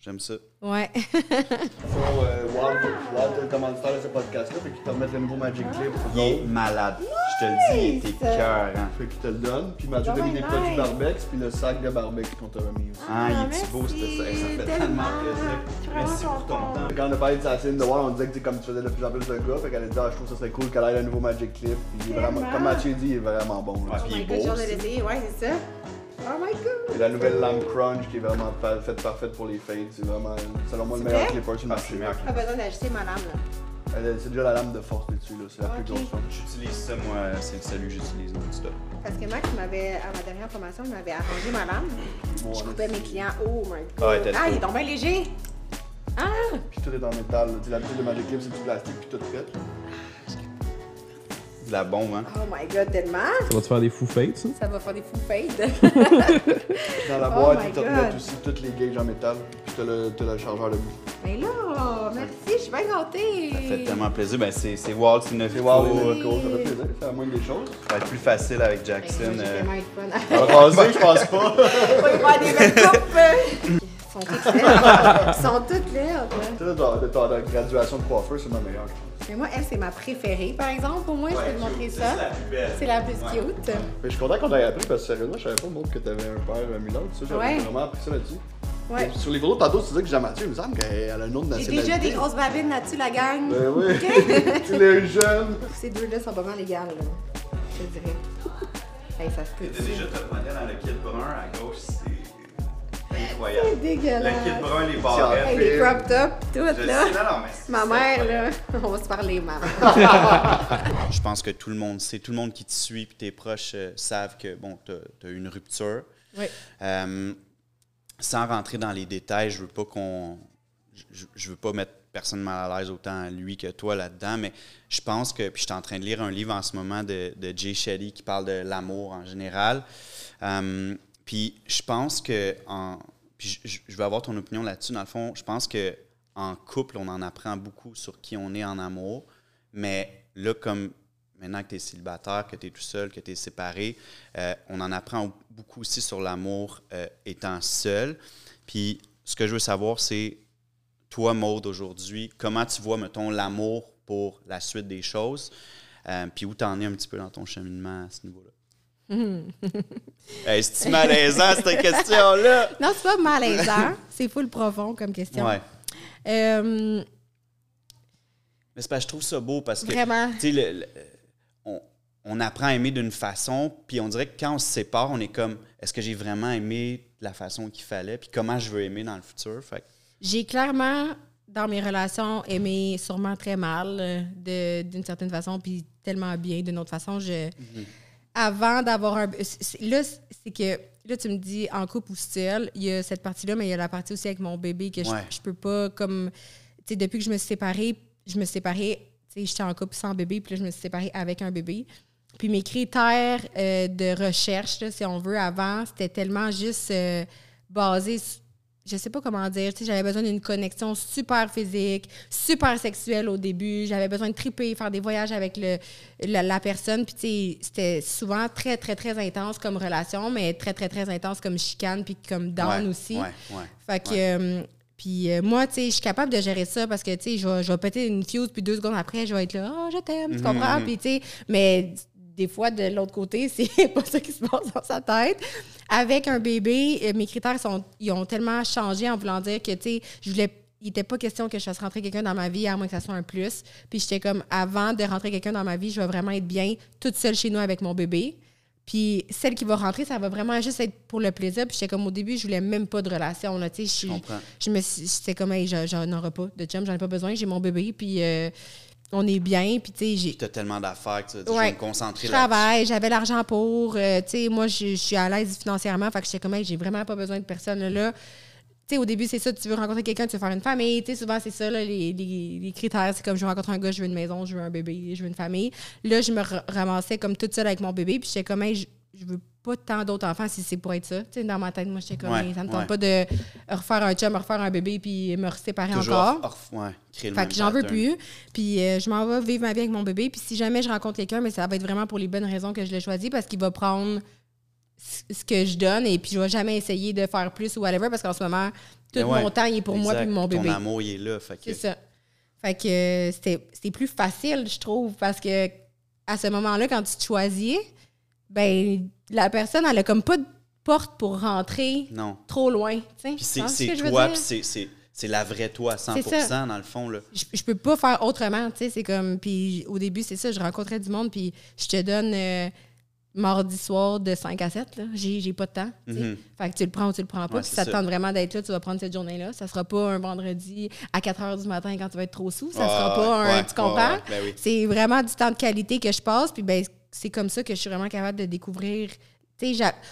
J'aime ça. Ouais. <laughs> Faut, euh, Walt, Walt le commanditaire de ce podcast-là, fait qu'il te remettre le nouveau Magic Clip. Il est malade. Je te le dis, il était cœur. Hein. Fait qu'il te le donne, puis Mathieu Ah t'a mis ouais, des produits nice. Barbex, puis le sac de Barbex qu'on t'a remis aussi. Ah, il est beau, c'était ça. Ça fait tellement. tellement plaisir. Merci pour ton temps. Quand on a parlé de sa scène de Walt, on disait que comme tu faisais de plus en plus de gars, fait qu'elle a dit, ah, je trouve que ça serait cool qu'elle ait le nouveau Magic Clip. Puis il est vraiment, comme Mathieu dit, il est vraiment bon. Ouais, puis il est beau. aussi. l'essayer. Ouais, c'est ça. Oh my God! Et la nouvelle lampe Crunch qui est vraiment fa- faite parfaite pour les fades, c'est vraiment, selon moi, le meilleur clipper sur le Ah, marché. meilleur. Pas besoin d'ajuster ma lame, là. C'est déjà la lame de force dessus, là. c'est la plus grosse forme. J'utilise ça, moi, c'est celui que j'utilise non-stop. Parce que Max m'avait, à ma dernière formation, il m'avait arrangé ma lame. Bon, Je coupais mes clients. Oh my God! Ah ah, il est bien léger! Ah! Puis tout est en métal. là. Tu sais, L'habitude de Magic Clip, c'est du plastique, puis tout prêt. De la bombe, hein? Oh my God, tellement! Ça va te faire des fous fates, ça? Ça va faire des fous fades. <laughs> Dans la Oh boîte, ils te remettent aussi toutes les gauges en métal, puis t'as le, t'as le chargeur debout. Mais là, merci, je suis bien gâtée. Ça fait tellement plaisir. Ben, c'est c'est Walt, c'est notre C'est cool, ça fait plaisir, c'est la moindre des choses. Ça va être plus facile avec Jackson. moi, euh, de fun. Ça va passer, je pense pas. <laughs> On va y voir des <laughs> belles coupes. Ils sont toutes laides. Ils sont toutes laides. là. Tu sais, dans dans ta graduation de coiffeur, c'est ma meilleure, je pense. Mais moi, elle, c'est ma préférée, par exemple. Pour moi, je peux te montrer ça. plus belle. C'est la plus cute. Mais je suis content qu'on ait appris parce que sérieusement, je savais pas, moi, que t'avais un père Miller, tu sais, j'avais Ouais. vraiment appris ça là-dessus. Ouais. Sur les photos, tantôt, tu disais que Jean-Mathieu, il me semble qu'elle a un nom de J'ai nationalité. déjà des grosses babines là-dessus, la gang. Ben oui, <laughs> tu les jeunes. Ces deux-là sont pas mal égales, là. Je te dirais. Hey, ça se peut. T'as déjà top modèle dans le kit brun à gauche, c'est incroyable. C'est dégueulasse. Le kit brun, les barrettes. Hey, les crop tops, tout, Je sais, là. non, non, mais c'est- Ma mère, là, <laughs> on va se parler, maman. <laughs> Je pense que tout le monde sait, tout le monde qui te suit et tes proches euh, savent que bon, tu as, eu une rupture. Oui. Euh, sans rentrer dans les détails, je veux pas qu'on. Je, je veux pas mettre personne mal à l'aise autant lui que toi là-dedans, mais je pense que. Puis je suis en train de lire un livre en ce moment de, de Jay Shetty qui parle de l'amour en général. Euh, puis je pense que. En, puis je, veux avoir ton opinion là-dessus. Dans le fond, je pense que en couple, on en apprend beaucoup sur qui on est en amour. Mais là, comme maintenant que tu es célibataire, que tu es tout seul, que tu es séparé, euh, on en apprend beaucoup aussi sur l'amour euh, étant seul. Puis ce que je veux savoir, c'est toi, Maude, aujourd'hui, comment tu vois, mettons, l'amour pour la suite des choses, euh, puis où tu en es un petit peu dans ton cheminement à ce niveau-là? <laughs> Hey, C'est-tu malaisant, cette question-là? Non, c'est pas malaisant. c'est full profond comme question. Ouais. Euh, Mais c'est parce que je trouve ça beau parce que. Vraiment. Le- le- on, on apprend à aimer d'une façon, puis on dirait que quand on se sépare, on est comme est-ce que j'ai vraiment aimé de la façon qu'il fallait, puis comment je veux aimer dans le futur? Fait J'ai clairement, dans mes relations, aimé sûrement très mal, euh, de- d'une certaine façon, puis tellement bien d'une autre façon. Je, Avant d'avoir un. Là, c'est que. Là, tu me dis en couple ou seul, il y a cette partie-là, mais il y a la partie aussi avec mon bébé que je- Ouais. je, peux pas, comme. Tu sais, depuis que je me suis séparée, je me suis séparée. Tu sais, j'étais en couple sans bébé, puis là, je me suis séparée avec un bébé. Puis mes critères euh, de recherche, là, si on veut, avant, c'était tellement juste euh, basé sur- je sais pas comment dire, tu sais, j'avais besoin d'une connexion super physique, super sexuelle au début. J'avais besoin de triper, faire des voyages avec le, la, la personne. Puis, tu sais, c'était souvent très, très, très intense comme relation, mais très, très, très intense comme chicane, puis comme down Ouais, aussi. Ouais, ouais. Fait que, euh, puis euh, moi, tu sais, je suis capable de gérer ça parce que, tu sais, je vais, je vais péter une fuse, puis deux secondes après, je vais être là, oh, je t'aime, tu Mhm, comprends? mhm. Puis, tu sais, mais des fois, de l'autre côté, <laughs> c'est pas ça qui se passe dans sa tête. Avec un bébé, euh, mes critères sont, ils ont tellement changé en voulant dire que, tu sais, je voulais. Il n'était pas question que je fasse rentrer quelqu'un dans ma vie, à moins que ça soit un plus. Puis j'étais comme, avant de rentrer quelqu'un dans ma vie, je vais vraiment être bien toute seule chez nous avec mon bébé. Puis celle qui va rentrer, ça va vraiment juste être pour le plaisir. Puis j'étais comme au début, je voulais même pas de relation. Là, Je je, comprends. je me suis- j'étais comme, hey, j'en aurai pas de chum, j'en ai pas besoin, j'ai mon bébé. Puis, euh, on est bien. Puis, tu sais, j'ai. Tu as tellement d'affaires que tu je Ouais. vais me concentrer Je travaille, j'avais l'argent pour. euh, tu sais, moi, je je suis à l'aise financièrement. Fait que j'étais comme, Hey, j'ai vraiment pas besoin de personne là. Tu sais, au début, c'est ça, tu veux rencontrer quelqu'un, tu veux faire une famille. Tu sais, souvent, c'est ça, là, les, les- les critères. C'est comme, je veux rencontrer un gars, je veux une maison, je veux un bébé, je veux une famille. Là, je me ra- ramassais comme toute seule avec mon bébé. Puis j'étais comme, Hey, je, je veux pas tant d'autres enfants si c'est pour être ça. Dans ma tête, moi, j'étais comme, Ouais, ça me ouais. tente pas de refaire un chum, refaire un bébé, puis me séparer encore. hors- ouais, créer le Fait que j'en veux plus. Puis euh, je m'en vais vivre ma vie avec mon bébé. Puis si jamais je rencontre quelqu'un, mais ça va être vraiment pour les bonnes raisons que je l'ai choisi parce qu'il va prendre ce que je donne et puis je vais jamais essayer de faire plus ou whatever parce qu'en ce moment, tout ouais, mon temps il est pour moi puis mon bébé. Ton amour, il est là. Fait que, C'est ça. Fait que euh, c'était c'était plus facile, je trouve, parce que à ce moment-là, quand tu te choisis, ben la personne, elle a comme pas de porte pour rentrer non. trop loin. Puis c'est que toi, puis c'est- c'est c'est la vraie toi à 100 C'est ça. dans le fond. Là. je, je peux pas faire autrement, tu sais, c'est comme puis au début c'est ça, je rencontrais du monde puis je te donne euh, mardi soir de 5 à 7 là, j'ai j'ai pas de temps. Mhm. Fait que tu le prends ou tu le prends pas, Ouais, puis ça te tente vraiment d'être là, tu vas prendre cette journée-là, ça sera pas un vendredi à 4 heures du matin quand tu vas être trop sous, ça Ah, sera pas un tu comprends? ouais, ben oui. C'est vraiment du temps de qualité que je passe puis ben c'est comme ça que je suis vraiment capable de découvrir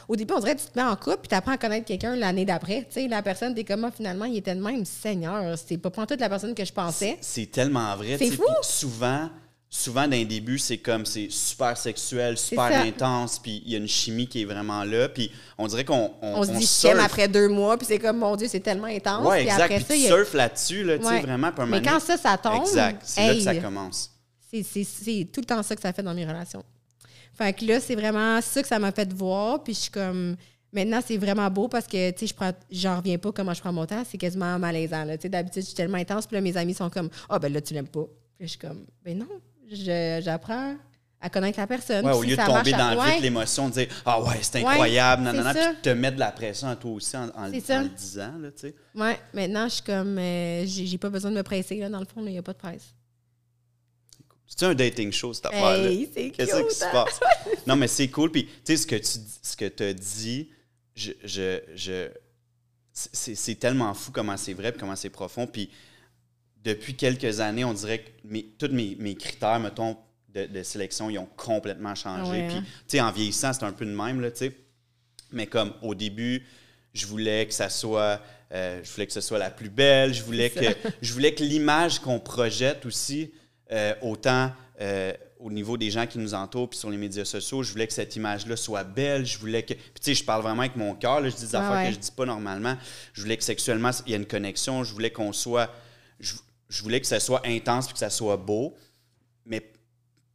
au début, on dirait que tu te mets en couple puis tu apprends à connaître quelqu'un l'année d'après. La personne, t'es comme, Ah, finalement, il était de même, Seigneur. C'est pas toute la personne que je pensais. C'est tellement vrai. C'est fou. Souvent, souvent dans les débuts, c'est comme c'est super sexuel, super intense, puis il y a une chimie qui est vraiment là, puis on dirait qu'on on, on se dit t'aime après deux mois, puis c'est comme, mon Dieu, c'est tellement intense. Ouais, puis exact. après Puis ça, tu a- surfes là-dessus, là, Ouais. vraiment. un Mais quand ça, ça tombe, Exact. C'est là que ça commence. c'est tout le temps ça que ça fait dans mes relations. Fait que là, c'est vraiment ça que ça m'a fait voir, puis je suis comme... Maintenant, c'est vraiment beau parce que, tu sais, je prends, j'en reviens pas comment je prends mon temps. C'est quasiment malaisant, là. Tu sais, d'habitude, je suis tellement intense, puis là, mes amis sont comme, ah, ben là, tu l'aimes pas. Puis je suis comme, ben non, je- j'apprends à connaître la personne. Ouais, au Si lieu de tomber dans le vif, l'émotion, de dire Ah ouais, c'est incroyable, Ouais, nanana, puis te mettre de la pression à toi aussi en, le disant, là, tu sais. Ouais, maintenant, je suis comme, euh, j'ai j'ai pas besoin de me presser, là, dans le fond, il n'y a pas de presse. C'est un dating show, cette affaire-là. Hey, c'est cute, Qu'est-ce qui se hein? passe? Non, mais c'est cool. Puis, tu sais, ce que tu ce que as dit, je, je, je- c'est c'est tellement fou comment c'est vrai puis comment c'est profond. Puis, depuis quelques années, on dirait que mes, tous mes, mes critères, mettons, de, de sélection, ils ont complètement changé. Ouais, Puis, hein? tu sais, en vieillissant, c'est un peu de même, là, tu sais. Mais comme au début, je voulais que ça soit, euh, je voulais que ce soit la plus belle. Je voulais que, je voulais que l'image qu'on projette aussi, euh, autant euh, au niveau des gens qui nous entourent puis sur les médias sociaux, je voulais que cette image-là soit belle. Je voulais que, puis tu sais, je parle vraiment avec mon cœur. Je dis des Ah affaires ouais. que je dis pas normalement. Je voulais que sexuellement il y ait une connexion. Je voulais qu'on soit, je, je voulais que ça soit intense puis que ça soit beau. Mais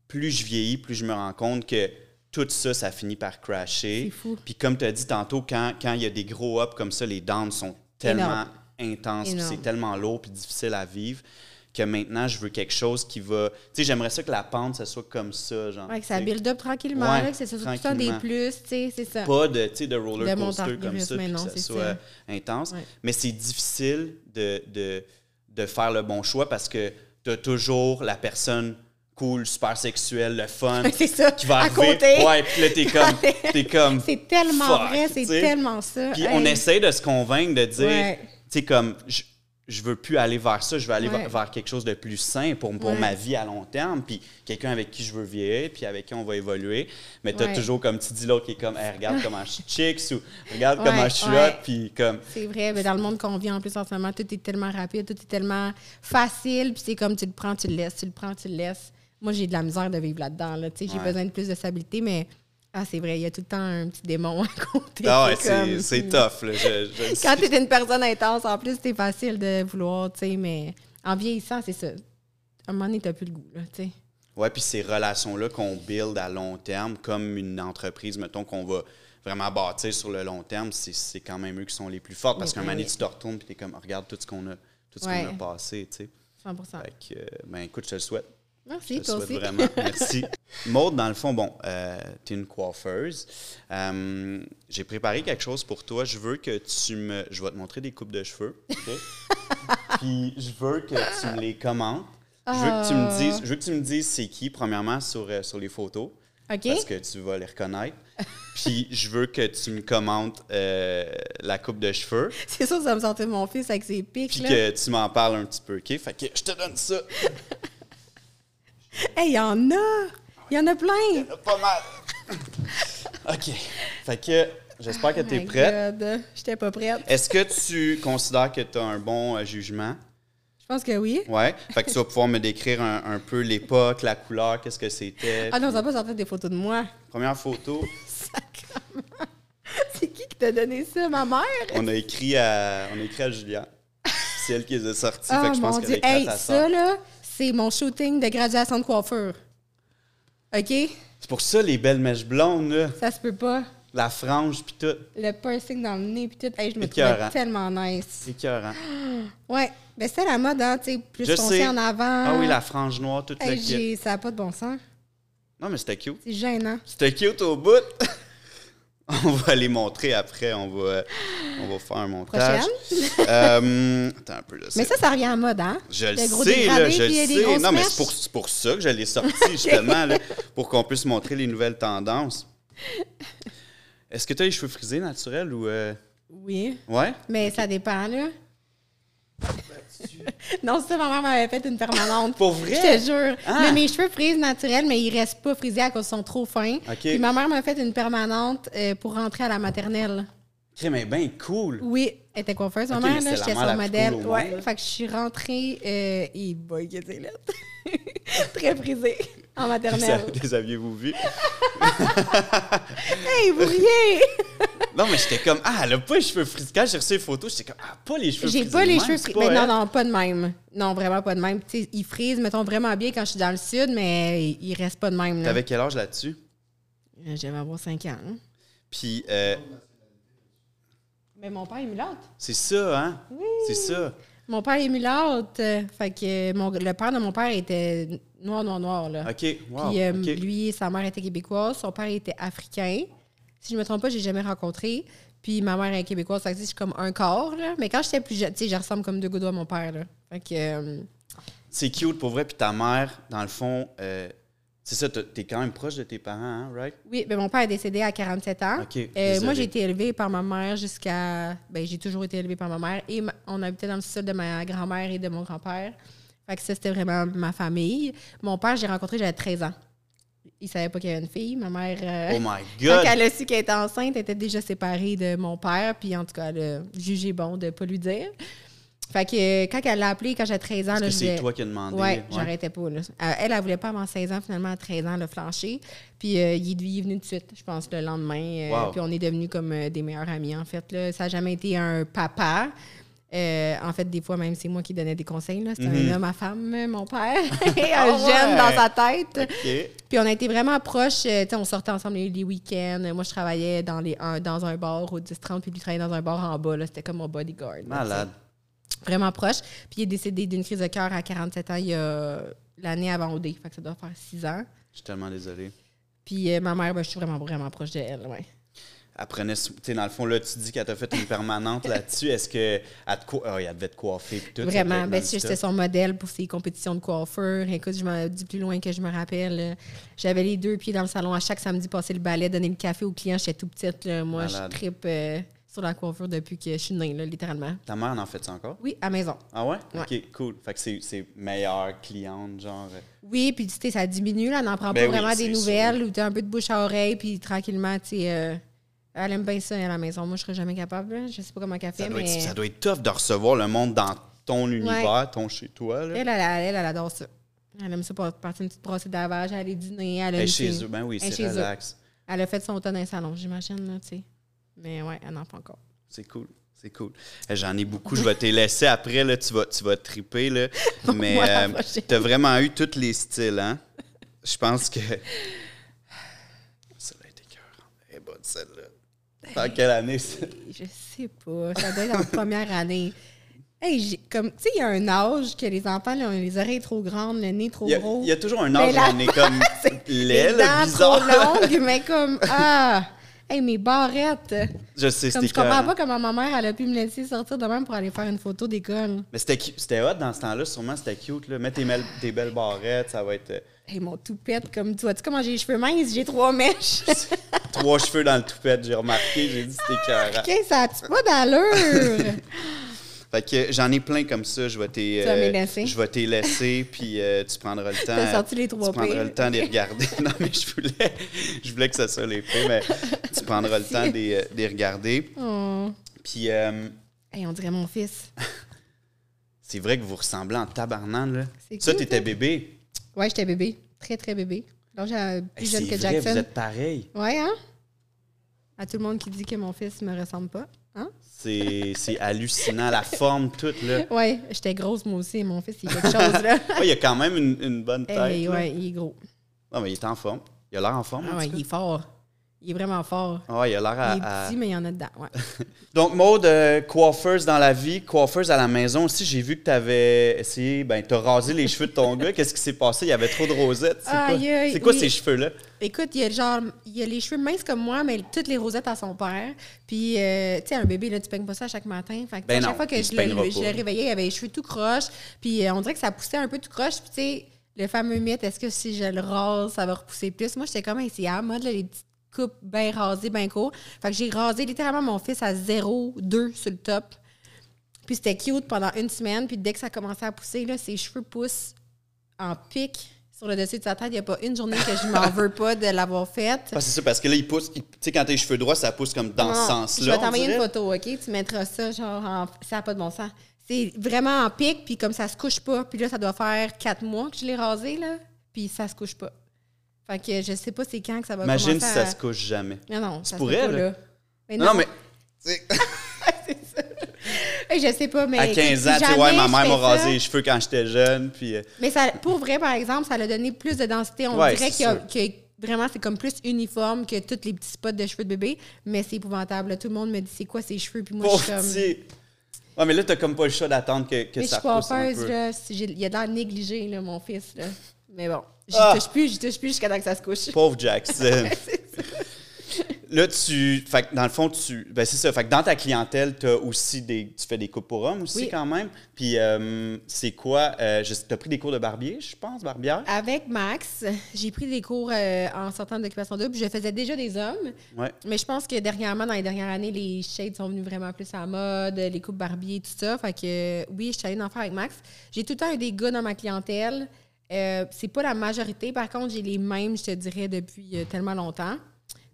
plus je vieillis, plus je me rends compte que tout ça, ça finit par crasher. C'est fou. Puis comme tu as dit tantôt, quand quand il y a des gros ups comme ça, les downs sont tellement Énorme. intenses, c'est tellement lourd puis difficile à vivre que maintenant, je veux quelque chose qui va... Tu sais, j'aimerais ça que la pente, ça soit comme ça, genre. Ouais, que ça build up tranquillement, Ouais, là, que c'est temps des plus, tu sais, c'est ça. Pas de, de roller De coaster comme ça, mais puis non, que ça soit ça. intense. Ouais. Mais c'est difficile de, de, de faire le bon choix parce que tu as toujours la personne cool, super sexuelle, le fun, <laughs> c'est ça. qui va à arriver. côté. Ouais, puis là, t'es comme... <laughs> T'es comme C'est tellement fuck, vrai, c'est tellement ça. Puis Hey. on essaie de se convaincre de dire, Ouais. tu sais, comme, je, je veux plus aller vers ça, je veux aller Ouais. vers- quelque chose de plus sain pour, pour Ouais. ma vie à long terme, puis quelqu'un avec qui je veux vieillir, puis avec qui on va évoluer. Mais tu as Ouais. toujours, comme tu dis, l'autre qui est comme, Hey, regarde comment je suis chicks, ou regarde comment je suis hot, puis comme, C'est vrai, mais dans le monde qu'on vit en plus en ce moment, tout est tellement rapide, tout est tellement facile, puis c'est comme tu le prends, tu le laisses, tu le prends, tu le laisses. Moi, j'ai de la misère de vivre là-dedans, là, tu sais, j'ai besoin de plus de stabilité, mais ah, c'est vrai, il y a tout le temps un petit démon à côté. ah ouais, c'est tough, là. Je, je <laughs> le Quand tu es une personne intense, en plus, c'est facile de vouloir, tu sais, mais en vieillissant, c'est ça. À un moment donné, t'as plus le goût, là, tu sais. Ouais, puis ces relations-là qu'on build à long terme, comme une entreprise, mettons, qu'on va vraiment bâtir sur le long terme, c'est- c'est quand même eux qui sont les plus fortes. Parce Oui, qu'un oui, moment donné, oui. tu te retournes et tu es comme, regarde tout ce qu'on a, tout ce Ouais. qu'on a passé, tu sais. 100 Fait que, euh, ben écoute, je te le souhaite. Merci, te le toi souhaite aussi. vraiment. <laughs> Merci. Maude, dans le fond, bon, tu es une coiffeuse. Euh, J'ai préparé quelque chose pour toi. Je veux que tu me. Je vais te montrer des coupes de cheveux. OK? <laughs> Puis je veux que tu me les commentes. Je veux que tu me Ah. dises, je veux que tu me dises c'est qui, premièrement, sur, euh, sur les photos. OK? Parce que tu vas les reconnaître. Puis je veux que tu me commentes euh, la coupe de cheveux. <laughs> C'est sûr que ça va me sortir mon fils avec ses pics, Puis là. que tu m'en parles un petit peu, OK? Fait que je te donne ça. Hey, il y en a! Il y en a plein! Pas mal. <laughs> OK. Fait que j'espère que tu es My prête. J'étais pas prête. Est-ce que tu considères que tu as un bon euh, jugement? Je pense que oui. Ouais. Fait que tu vas pouvoir me décrire un, un peu l'époque, la couleur, qu'est-ce que c'était. Ah non, ça va pas sortir des photos de moi. Première photo, Sacrement. C'est qui qui t'a donné ça, ma mère? on a écrit à, on a écrit à Julia. C'est elle qui les a sortis. Ah fait que je pense qu'elle a écrit à Hey, ça là, c'est mon shooting de graduation de coiffure. OK? C'est pour ça les belles mèches blondes, là. Ça se peut pas. La frange puis tout. Le piercing dans le nez puis tout. Hey, je me trouvais tellement nice. C'est écœurant. <gasps> Ouais. Ben, c'était la mode, hein, tu sais, plus Je foncé sais. en avant. Ah oui, la frange noire, toute Hey, la ça n'a pas de bon sens. Non, mais c'était cute. C'est gênant. C'était cute au bout. <laughs> <laughs> on va les montrer après. On va, on va faire un montage. <laughs> Euh, attends un peu là. Mais ça, ça revient en mode, hein? Je le gros sais, là, je le sais. Non, mais c'est pour, pour ça que je l'ai sorti, justement, là, pour qu'on puisse montrer les nouvelles tendances. Est-ce que tu as les cheveux frisés naturels ou. euh, Oui. Ouais? Mais ça dépend, là. <laughs> non, c'est ça, ma mère m'avait fait une permanente. Pour vrai? Je te jure. Ah. Mais mes cheveux frisent naturels, mais ils restent pas frisés à cause qu'ils sont trop fins. Puis ma mère m'a fait une permanente euh, pour rentrer à la maternelle. Crème est bien cool. Oui, elle était coiffeuse, ma mère, là, j'étais son modèle. ouais, fait que je suis rentrée, euh, et boy, que c'est là. <laughs> Très frisée en <laughs> maternelle. Les aviez-vous vu? <laughs> hey, vous riez! Non, mais j'étais comme, ah, elle a pas les cheveux frisés. Quand j'ai reçu les photos, j'étais comme, ah, pas les cheveux frisés. J'ai pas les même, cheveux frisés. Mais non, non, pas de même. Non, vraiment pas de même. Tu sais, ils frisent, mettons, vraiment bien quand je suis dans le sud, mais ils restent pas de même. T'avais quel âge là-dessus? Euh, J'avais avoir 5 ans. hein. Puis, euh, Mais mon père est mulâtre. c'est ça, hein? Oui. C'est ça. Mon père est mulâtre. euh, fait que mon- le père de mon père était noir, noir, noir. Là. OK, wow. Puis euh, lui, sa mère était québécoise, son père était africain. Si je me trompe pas, j'ai jamais rencontré. Puis ma mère est québécoise, ça fait que je suis comme un corps. Là. Mais quand j'étais plus jeune, tu sais, je ressemble comme deux gouttes à mon père. Là. Fait que, euh, C'est cute pour vrai. Puis ta mère, dans le fond, euh, c'est ça, t'es t'es quand même proche de tes parents, hein, right? oui, mais mon père est décédé à 47 ans. Euh, moi, j'ai été élevée par ma mère jusqu'à. Ben, j'ai toujours été élevée par ma mère. Et ma- on habitait dans le sud de ma grand-mère et de mon grand-père. Fait que ça, c'était vraiment ma famille. Mon père, j'ai rencontré, j'avais 13 ans. Il savait pas qu'il y avait une fille. Ma mère. euh, Oh my <laughs> Quand God! elle a su qu'elle était enceinte, elle était déjà séparée de mon père, puis en tout cas, elle a jugé bon de pas lui dire. Fait que euh, quand elle l'a appelé, quand j'avais 13 ans, là, que c'est toi qui as demandé? Ouais, j'arrêtais pas. Là. Euh, Elle, elle voulait pas avant 16 ans, finalement, à 13 ans, elle a flanché. Puis euh, il, est- il est venu tout de suite, je pense, le lendemain. euh. Puis on est devenus comme euh, des meilleurs amis, en fait. Là. Ça n'a jamais été un papa. Euh, en fait, des fois, même, c'est moi qui donnais des conseils. C'était Mhm. un homme à femme, mon père. <laughs> <laughs> un Ah jeune ouais! dans sa tête. Puis on a été vraiment proches. euh, tu sais, on sortait ensemble les, les week-ends. Moi, je travaillais dans, les, un- dans un bar au 10-30, puis lui travaillait dans un bar en bas. là. C'était comme mon bodyguard. Malade. Vraiment proche. Puis il est décédé d'une crise de cœur à 47 ans il y a l'année avant OD. Fait que ça doit faire 6 ans. Je suis tellement désolé. Puis euh, ma mère, ben, je suis vraiment, vraiment proche de elle. Ouais. Elle prenait, tu sais, dans le fond, là, tu dis qu'elle t'a fait une permanente <laughs> là-dessus. Est-ce que elle, te co- ah, elle devait te coiffer tout? Vraiment. Ben, j'étais son modèle pour ses compétitions de coiffure. Écoute, je dis plus loin que je me rappelle. J'avais les deux pieds dans le salon à chaque samedi, passer le balai, donner le café aux clients. J'étais tout petite. là. Moi, Malade. je tripe euh, sur la coiffure depuis que je suis née, là, littéralement. Ta mère en fait ça encore? Oui, à maison. Ah ouais? Ouais. OK, cool. Fait que c'est- meilleure cliente, genre. euh, Oui, puis tu sais, ça diminue, là, on n'en prend Ben pas oui, vraiment des nouvelles ou tu as un peu de bouche à oreille, puis tranquillement, tu sais, euh, elle aime bien ça à la maison. Moi, je serais jamais capable, là. je sais pas comment elle fait, Ça doit, mais être, ça doit être tough de recevoir le monde dans ton univers, ton chez toi. Là. elle, elle, elle, elle adore ça. Elle aime ça pour partir une petite brassée d'avage, aller dîner, elle, a Elle est chez eux. Ben oui, c'est eux. relax. Elle a fait son temps dans les salons, j'imagine, là, tu sais. Mais ouais, elle n'en fait encore. C'est cool. C'est cool. Eh, J'en ai beaucoup. Je vais te laisser après. Là, tu, vas, tu vas triper. Là. <laughs> Mais euh, tu as vraiment eu tous les styles. Hein? Je pense que. Celle-là était cœur. Elle est bonne, celle-là. En quelle année, ça? Je sais pas, ça doit être en première année. Hey, comme, tu sais, il y a un âge que les enfants, là, ont les oreilles trop grandes, le nez trop a, gros. il y a toujours un âge où on est comme <laughs> les laid, bizarre. trop longues, mais comme, ah, hey, mes barrettes. Je sais, Comme c'était je comprends pas comment ma mère, elle a pu me laisser sortir de même pour aller faire une photo d'école. Mais c'était hot dans ce temps-là, sûrement c'était cute. Là. Mets tes, belles barrettes, ça va être euh, Hey, mon toupette, comme, tu vois-tu comment j'ai les cheveux minces? J'ai trois mèches. <laughs> trois cheveux dans le toupette, j'ai remarqué, j'ai dit c'était écœurant. OK, ça a-tu pas d'allure? <laughs> Fait que j'en ai plein comme ça. Je vais t'y laisser? je vais t'y laisser, <laughs> puis euh, tu prendras le temps. T'as sorti les trois Tu prendras pires. le temps de les regarder. <laughs> non, mais je voulais, je voulais que ça soit les pires, mais tu prendras le temps de les, euh, de les regarder. Oh. Puis euh, Hey, on dirait mon fils. <laughs> c'est vrai que vous ressemblez en tabarnane, là. Ça, t'étais hein? bébé. Ouais, j'étais bébé. Très, très bébé. Donc, j'ai plus jeune que vrai, Jackson. vous êtes pareil. Ouais, hein? À tout le monde qui dit que mon fils me ressemble pas. Hein? C'est hallucinant, la forme toute, là. Ouais, j'étais grosse moi aussi. Mon fils, il est quelque chose, là. <laughs> Ouais, il a quand même une, une bonne tête. Hey, là. ouais, il est gros. Non, mais il est en forme. Il a l'air en forme. Ah il est fort. Il est vraiment fort. Ah ouais, il a l'air à- Il est à, petit, mais il y en a dedans. Ouais. <laughs> Donc, mode euh, coiffeuse dans la vie, coiffeuse à la maison aussi. J'ai vu que tu avais essayé, ben, tu as rasé les cheveux de ton gars. Qu'est-ce qui s'est passé? Il y avait trop de rosettes. C'est quoi, quoi oui. ces cheveux-là? Écoute, il y a genre, il y a les cheveux minces comme moi, mais toutes les rosettes à son père. Puis, euh, tu sais, un bébé, là, tu peignes pas ça chaque matin. Fait que, Ben à chaque fois que je le, pas. réveillais, il avait les cheveux tout croches. Puis, euh, on dirait que ça poussait un peu tout croche. Puis, tu sais, le fameux mythe, est-ce que si je le rase, ça va repousser plus? Moi, j'étais comme, hey, c'est à mode, là, les petites coupes bien rasées, bien courtes. Fait que j'ai rasé littéralement mon fils à 0,2 sur le top. Puis, c'était cute pendant une semaine. Puis, dès que ça commençait à pousser, là, ses cheveux poussent en pic sur le dessus de sa tête. Il n'y a pas une journée que je m'en <laughs> veux pas de l'avoir faite. Ah, c'est ça, parce que là, il pousse. Tu sais, quand t'as les cheveux droits, ça pousse comme dans ce Non, sens-là. Je vais t'envoyer une photo, OK? Tu mettras ça, genre, en... ça n'a pas de bon sens. C'est vraiment en pic, puis comme ça se couche pas. Puis là, ça doit faire quatre mois que je l'ai rasé, là, puis ça se couche pas. Fait que je sais pas c'est quand que ça va Imagine si ça à... se couche jamais. Non, non, Tu ça se pas, là. Mais Non, mais. <laughs> sais, Hey, Je sais pas, mais... à écoute, 15 si ans, tu ouais, ma je mère m'a ça- rasé les cheveux quand j'étais jeune. Puis. euh, Mais ça, pour vrai, par exemple, ça a donné plus de densité. On Ouais, dirait c'est qu'il vraiment, c'est comme plus uniforme que tous les petits spots de cheveux de bébé, mais c'est épouvantable. là. Tout le monde me dit c'est quoi ces cheveux, puis moi, je suis comme. Ouais, mais là, t'as comme pas le choix d'attendre que, que Mais je ça suis pousse un coiffeuse, peu. là. Il y a de l'air négligé, là, mon fils. Là. Mais bon, j'y Ah! touche plus, j'y touche plus jusqu'à temps que ça se couche. Pauvre Jackson. <laughs> Là, tu. Fait que dans le fond, tu. Ben, c'est ça. Fait que dans ta clientèle, tu aussi des. Tu fais des coupes pour hommes aussi, Oui. quand même. Puis, euh, c'est quoi. Euh, je- T'as pris des cours de barbier, je pense, barbière? Avec Max, j'ai pris des cours euh, en sortant d'occupation double. Je faisais déjà des hommes, Ouais. mais je pense que dernièrement, dans les dernières années, les shades sont venus vraiment plus à la mode, les coupes barbier, tout ça. Fait que oui, je suis allée en faire avec Max. J'ai tout le temps eu des gars dans ma clientèle. Euh, c'est pas la majorité. Par contre, j'ai les mêmes, je te dirais, depuis euh, tellement longtemps.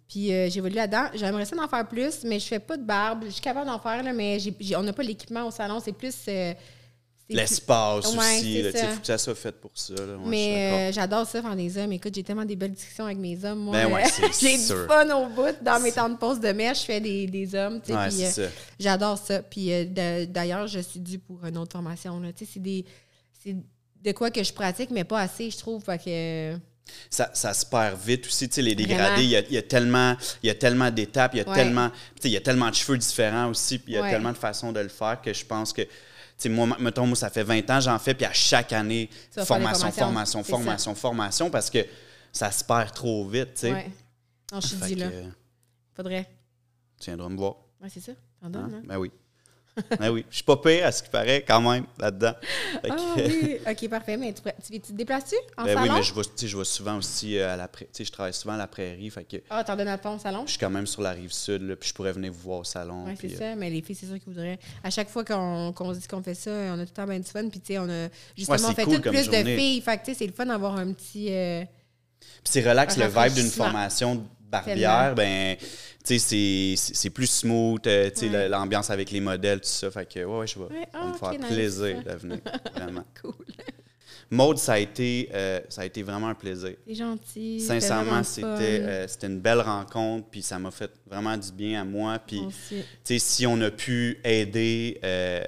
Puis euh, j'ai évolué là-dedans. J'aimerais ça d'en faire plus, mais je fais pas de barbe. Je suis capable d'en faire, là, mais on n'a pas l'équipement au salon. C'est plus. L'espace Ouais, aussi. ça. faut que ça soit fait pour ça. Là. Ouais, mais j'adore ça, faire des hommes. Écoute, j'ai tellement des belles discussions avec mes hommes. Moi, Ben ouais, <laughs> c'est j'ai du fun au bout. Dans mes temps de pause de mèche, je fais des, des hommes. J'adore ça. Puis d'ailleurs, je suis due pour une autre formation. là. Tu sais, C'est des. De quoi que je pratique, mais pas assez, je trouve. Fait que. Ça, ça se perd vite aussi. Tu sais, les dégradés, il y a, il y a tellement, il y a tellement d'étapes, il y a Ouais. tellement, tu sais, il y a tellement de cheveux différents aussi, puis il y a Ouais. tellement de façons de le faire que je pense que, tu sais, moi, mettons, moi, ça fait 20 ans, j'en fais, puis à chaque année, formation, formation, formation, formation, parce que ça se perd trop vite, tu sais. ouais. Non, je suis que, là. Faudrait. tu viendras me voir. Ouais, c'est ça. T'en hein? donnes, hein? Ben oui. <laughs> ben oui. Je suis pas pire à ce qui paraît, quand même, là-dedans. Que, Ah oui, ok, parfait. Mais tu, tu, tu te déplaces-tu en ben salon? oui, mais je vais, je vais souvent aussi euh, à la prairie. Tu sais, je travaille souvent à la prairie, fait que Ah, t'en donnes à ton salon? je suis quand même sur la rive sud, là, puis je pourrais venir vous voir au salon. Oui, c'est euh, ça. Mais les filles, c'est sûr qu'ils voudraient. À chaque fois qu'on se dit qu'on fait ça, on a tout le temps bien du fun. Puis, tu sais, on a justement Ouais, fait cool tout plus journée. de filles. Fait que, c'est le fun d'avoir un petit. euh, Puis c'est relax, Un le vibe d'une formation barbière, ben, c'est- plus smooth, euh, tu sais, Ouais. l'ambiance avec les modèles, tout ça. Fait que, ouais, ouais, je vais, Ouais, ça va me ah, faire plaisir de venir, <laughs> vraiment. cool. Maude, ça a été, euh, ça a été vraiment un plaisir. C'est gentil. Sincèrement, c'était euh, c'était une belle rencontre, puis ça m'a fait vraiment du bien à moi. Puis, si on a pu aider euh,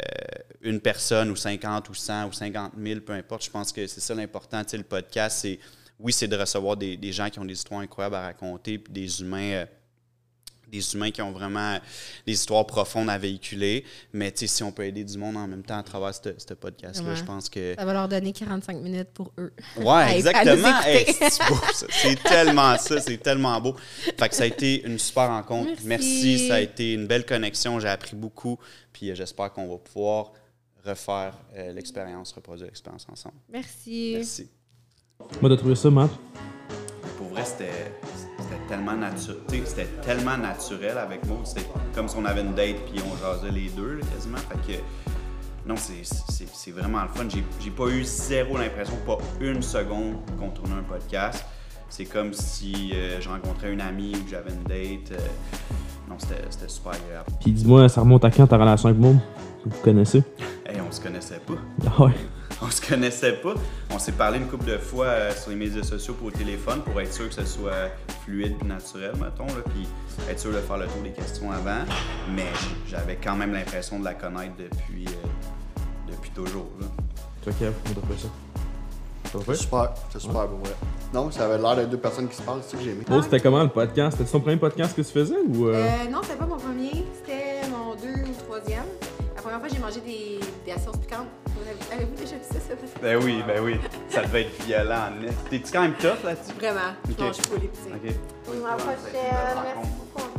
une personne ou 50 ou 100 ou 50 000, peu importe, je pense que c'est ça l'important. Le podcast, c'est oui, c'est de recevoir des, des gens qui ont des histoires incroyables à raconter, puis des humains. Des humains qui ont vraiment des histoires profondes à véhiculer. Mais tu sais, si on peut aider du monde en même temps à travers ce ce podcast-là, je pense que. Ça va leur donner 45 minutes pour eux. Ouais, <laughs> exactement. Hey, c'est <laughs> tellement ça, c'est tellement beau. Fait que ça a été une super rencontre. Merci. ça a été une belle connexion. J'ai appris beaucoup. Puis euh, j'espère qu'on va pouvoir refaire euh, l'expérience, reproduire l'expérience ensemble. Merci. Merci. Moi, t'as trouvé ça, Matt? Pour vrai, c'était c'était tellement naturel. C'était tellement naturel avec moi. C'était comme si on avait une date puis on jasait les deux là, quasiment. Fait que non, c'est- c'est c'est vraiment le fun. J'ai j'ai pas eu zéro l'impression, pas une seconde qu'on tournait un podcast. C'est comme si euh, je rencontrais une amie ou j'avais une date. euh, non, c'était super agréable. Puis dis-moi, ça remonte à quand ta relation avec Môme Vous vous connaissez? Hey, on se connaissait pas. Ah ouais. <laughs> On se connaissait pas. On s'est parlé une couple de fois euh, sur les médias sociaux pour au téléphone pour être sûr que ce soit fluide et naturel, mettons, là, puis être sûr de faire le tour des questions avant. Mais j'avais quand même l'impression de la connaître depuis, euh, depuis toujours. là. Toi, Kev, comment t'as fait ça? C'est super, c'est super pour vrai. Non, ça avait l'air d'être deux personnes qui se parlent, c'est ça que j'ai aimé. Bon, c'était comment le podcast? C'était ton premier podcast que tu faisais ou. euh, Euh, non, c'était pas mon premier, c'était mon deux ou troisième. La première fois, j'ai mangé des, des sauces piquantes. Vous avez- Avez-vous déjà vu ça? ça? Ben oui, ben oui. Ça devait être violent. en est. T'es-tu quand même tough là-dessus? Vraiment, je Ok. mange pas les petits. Ok. Prochaine, merci beaucoup.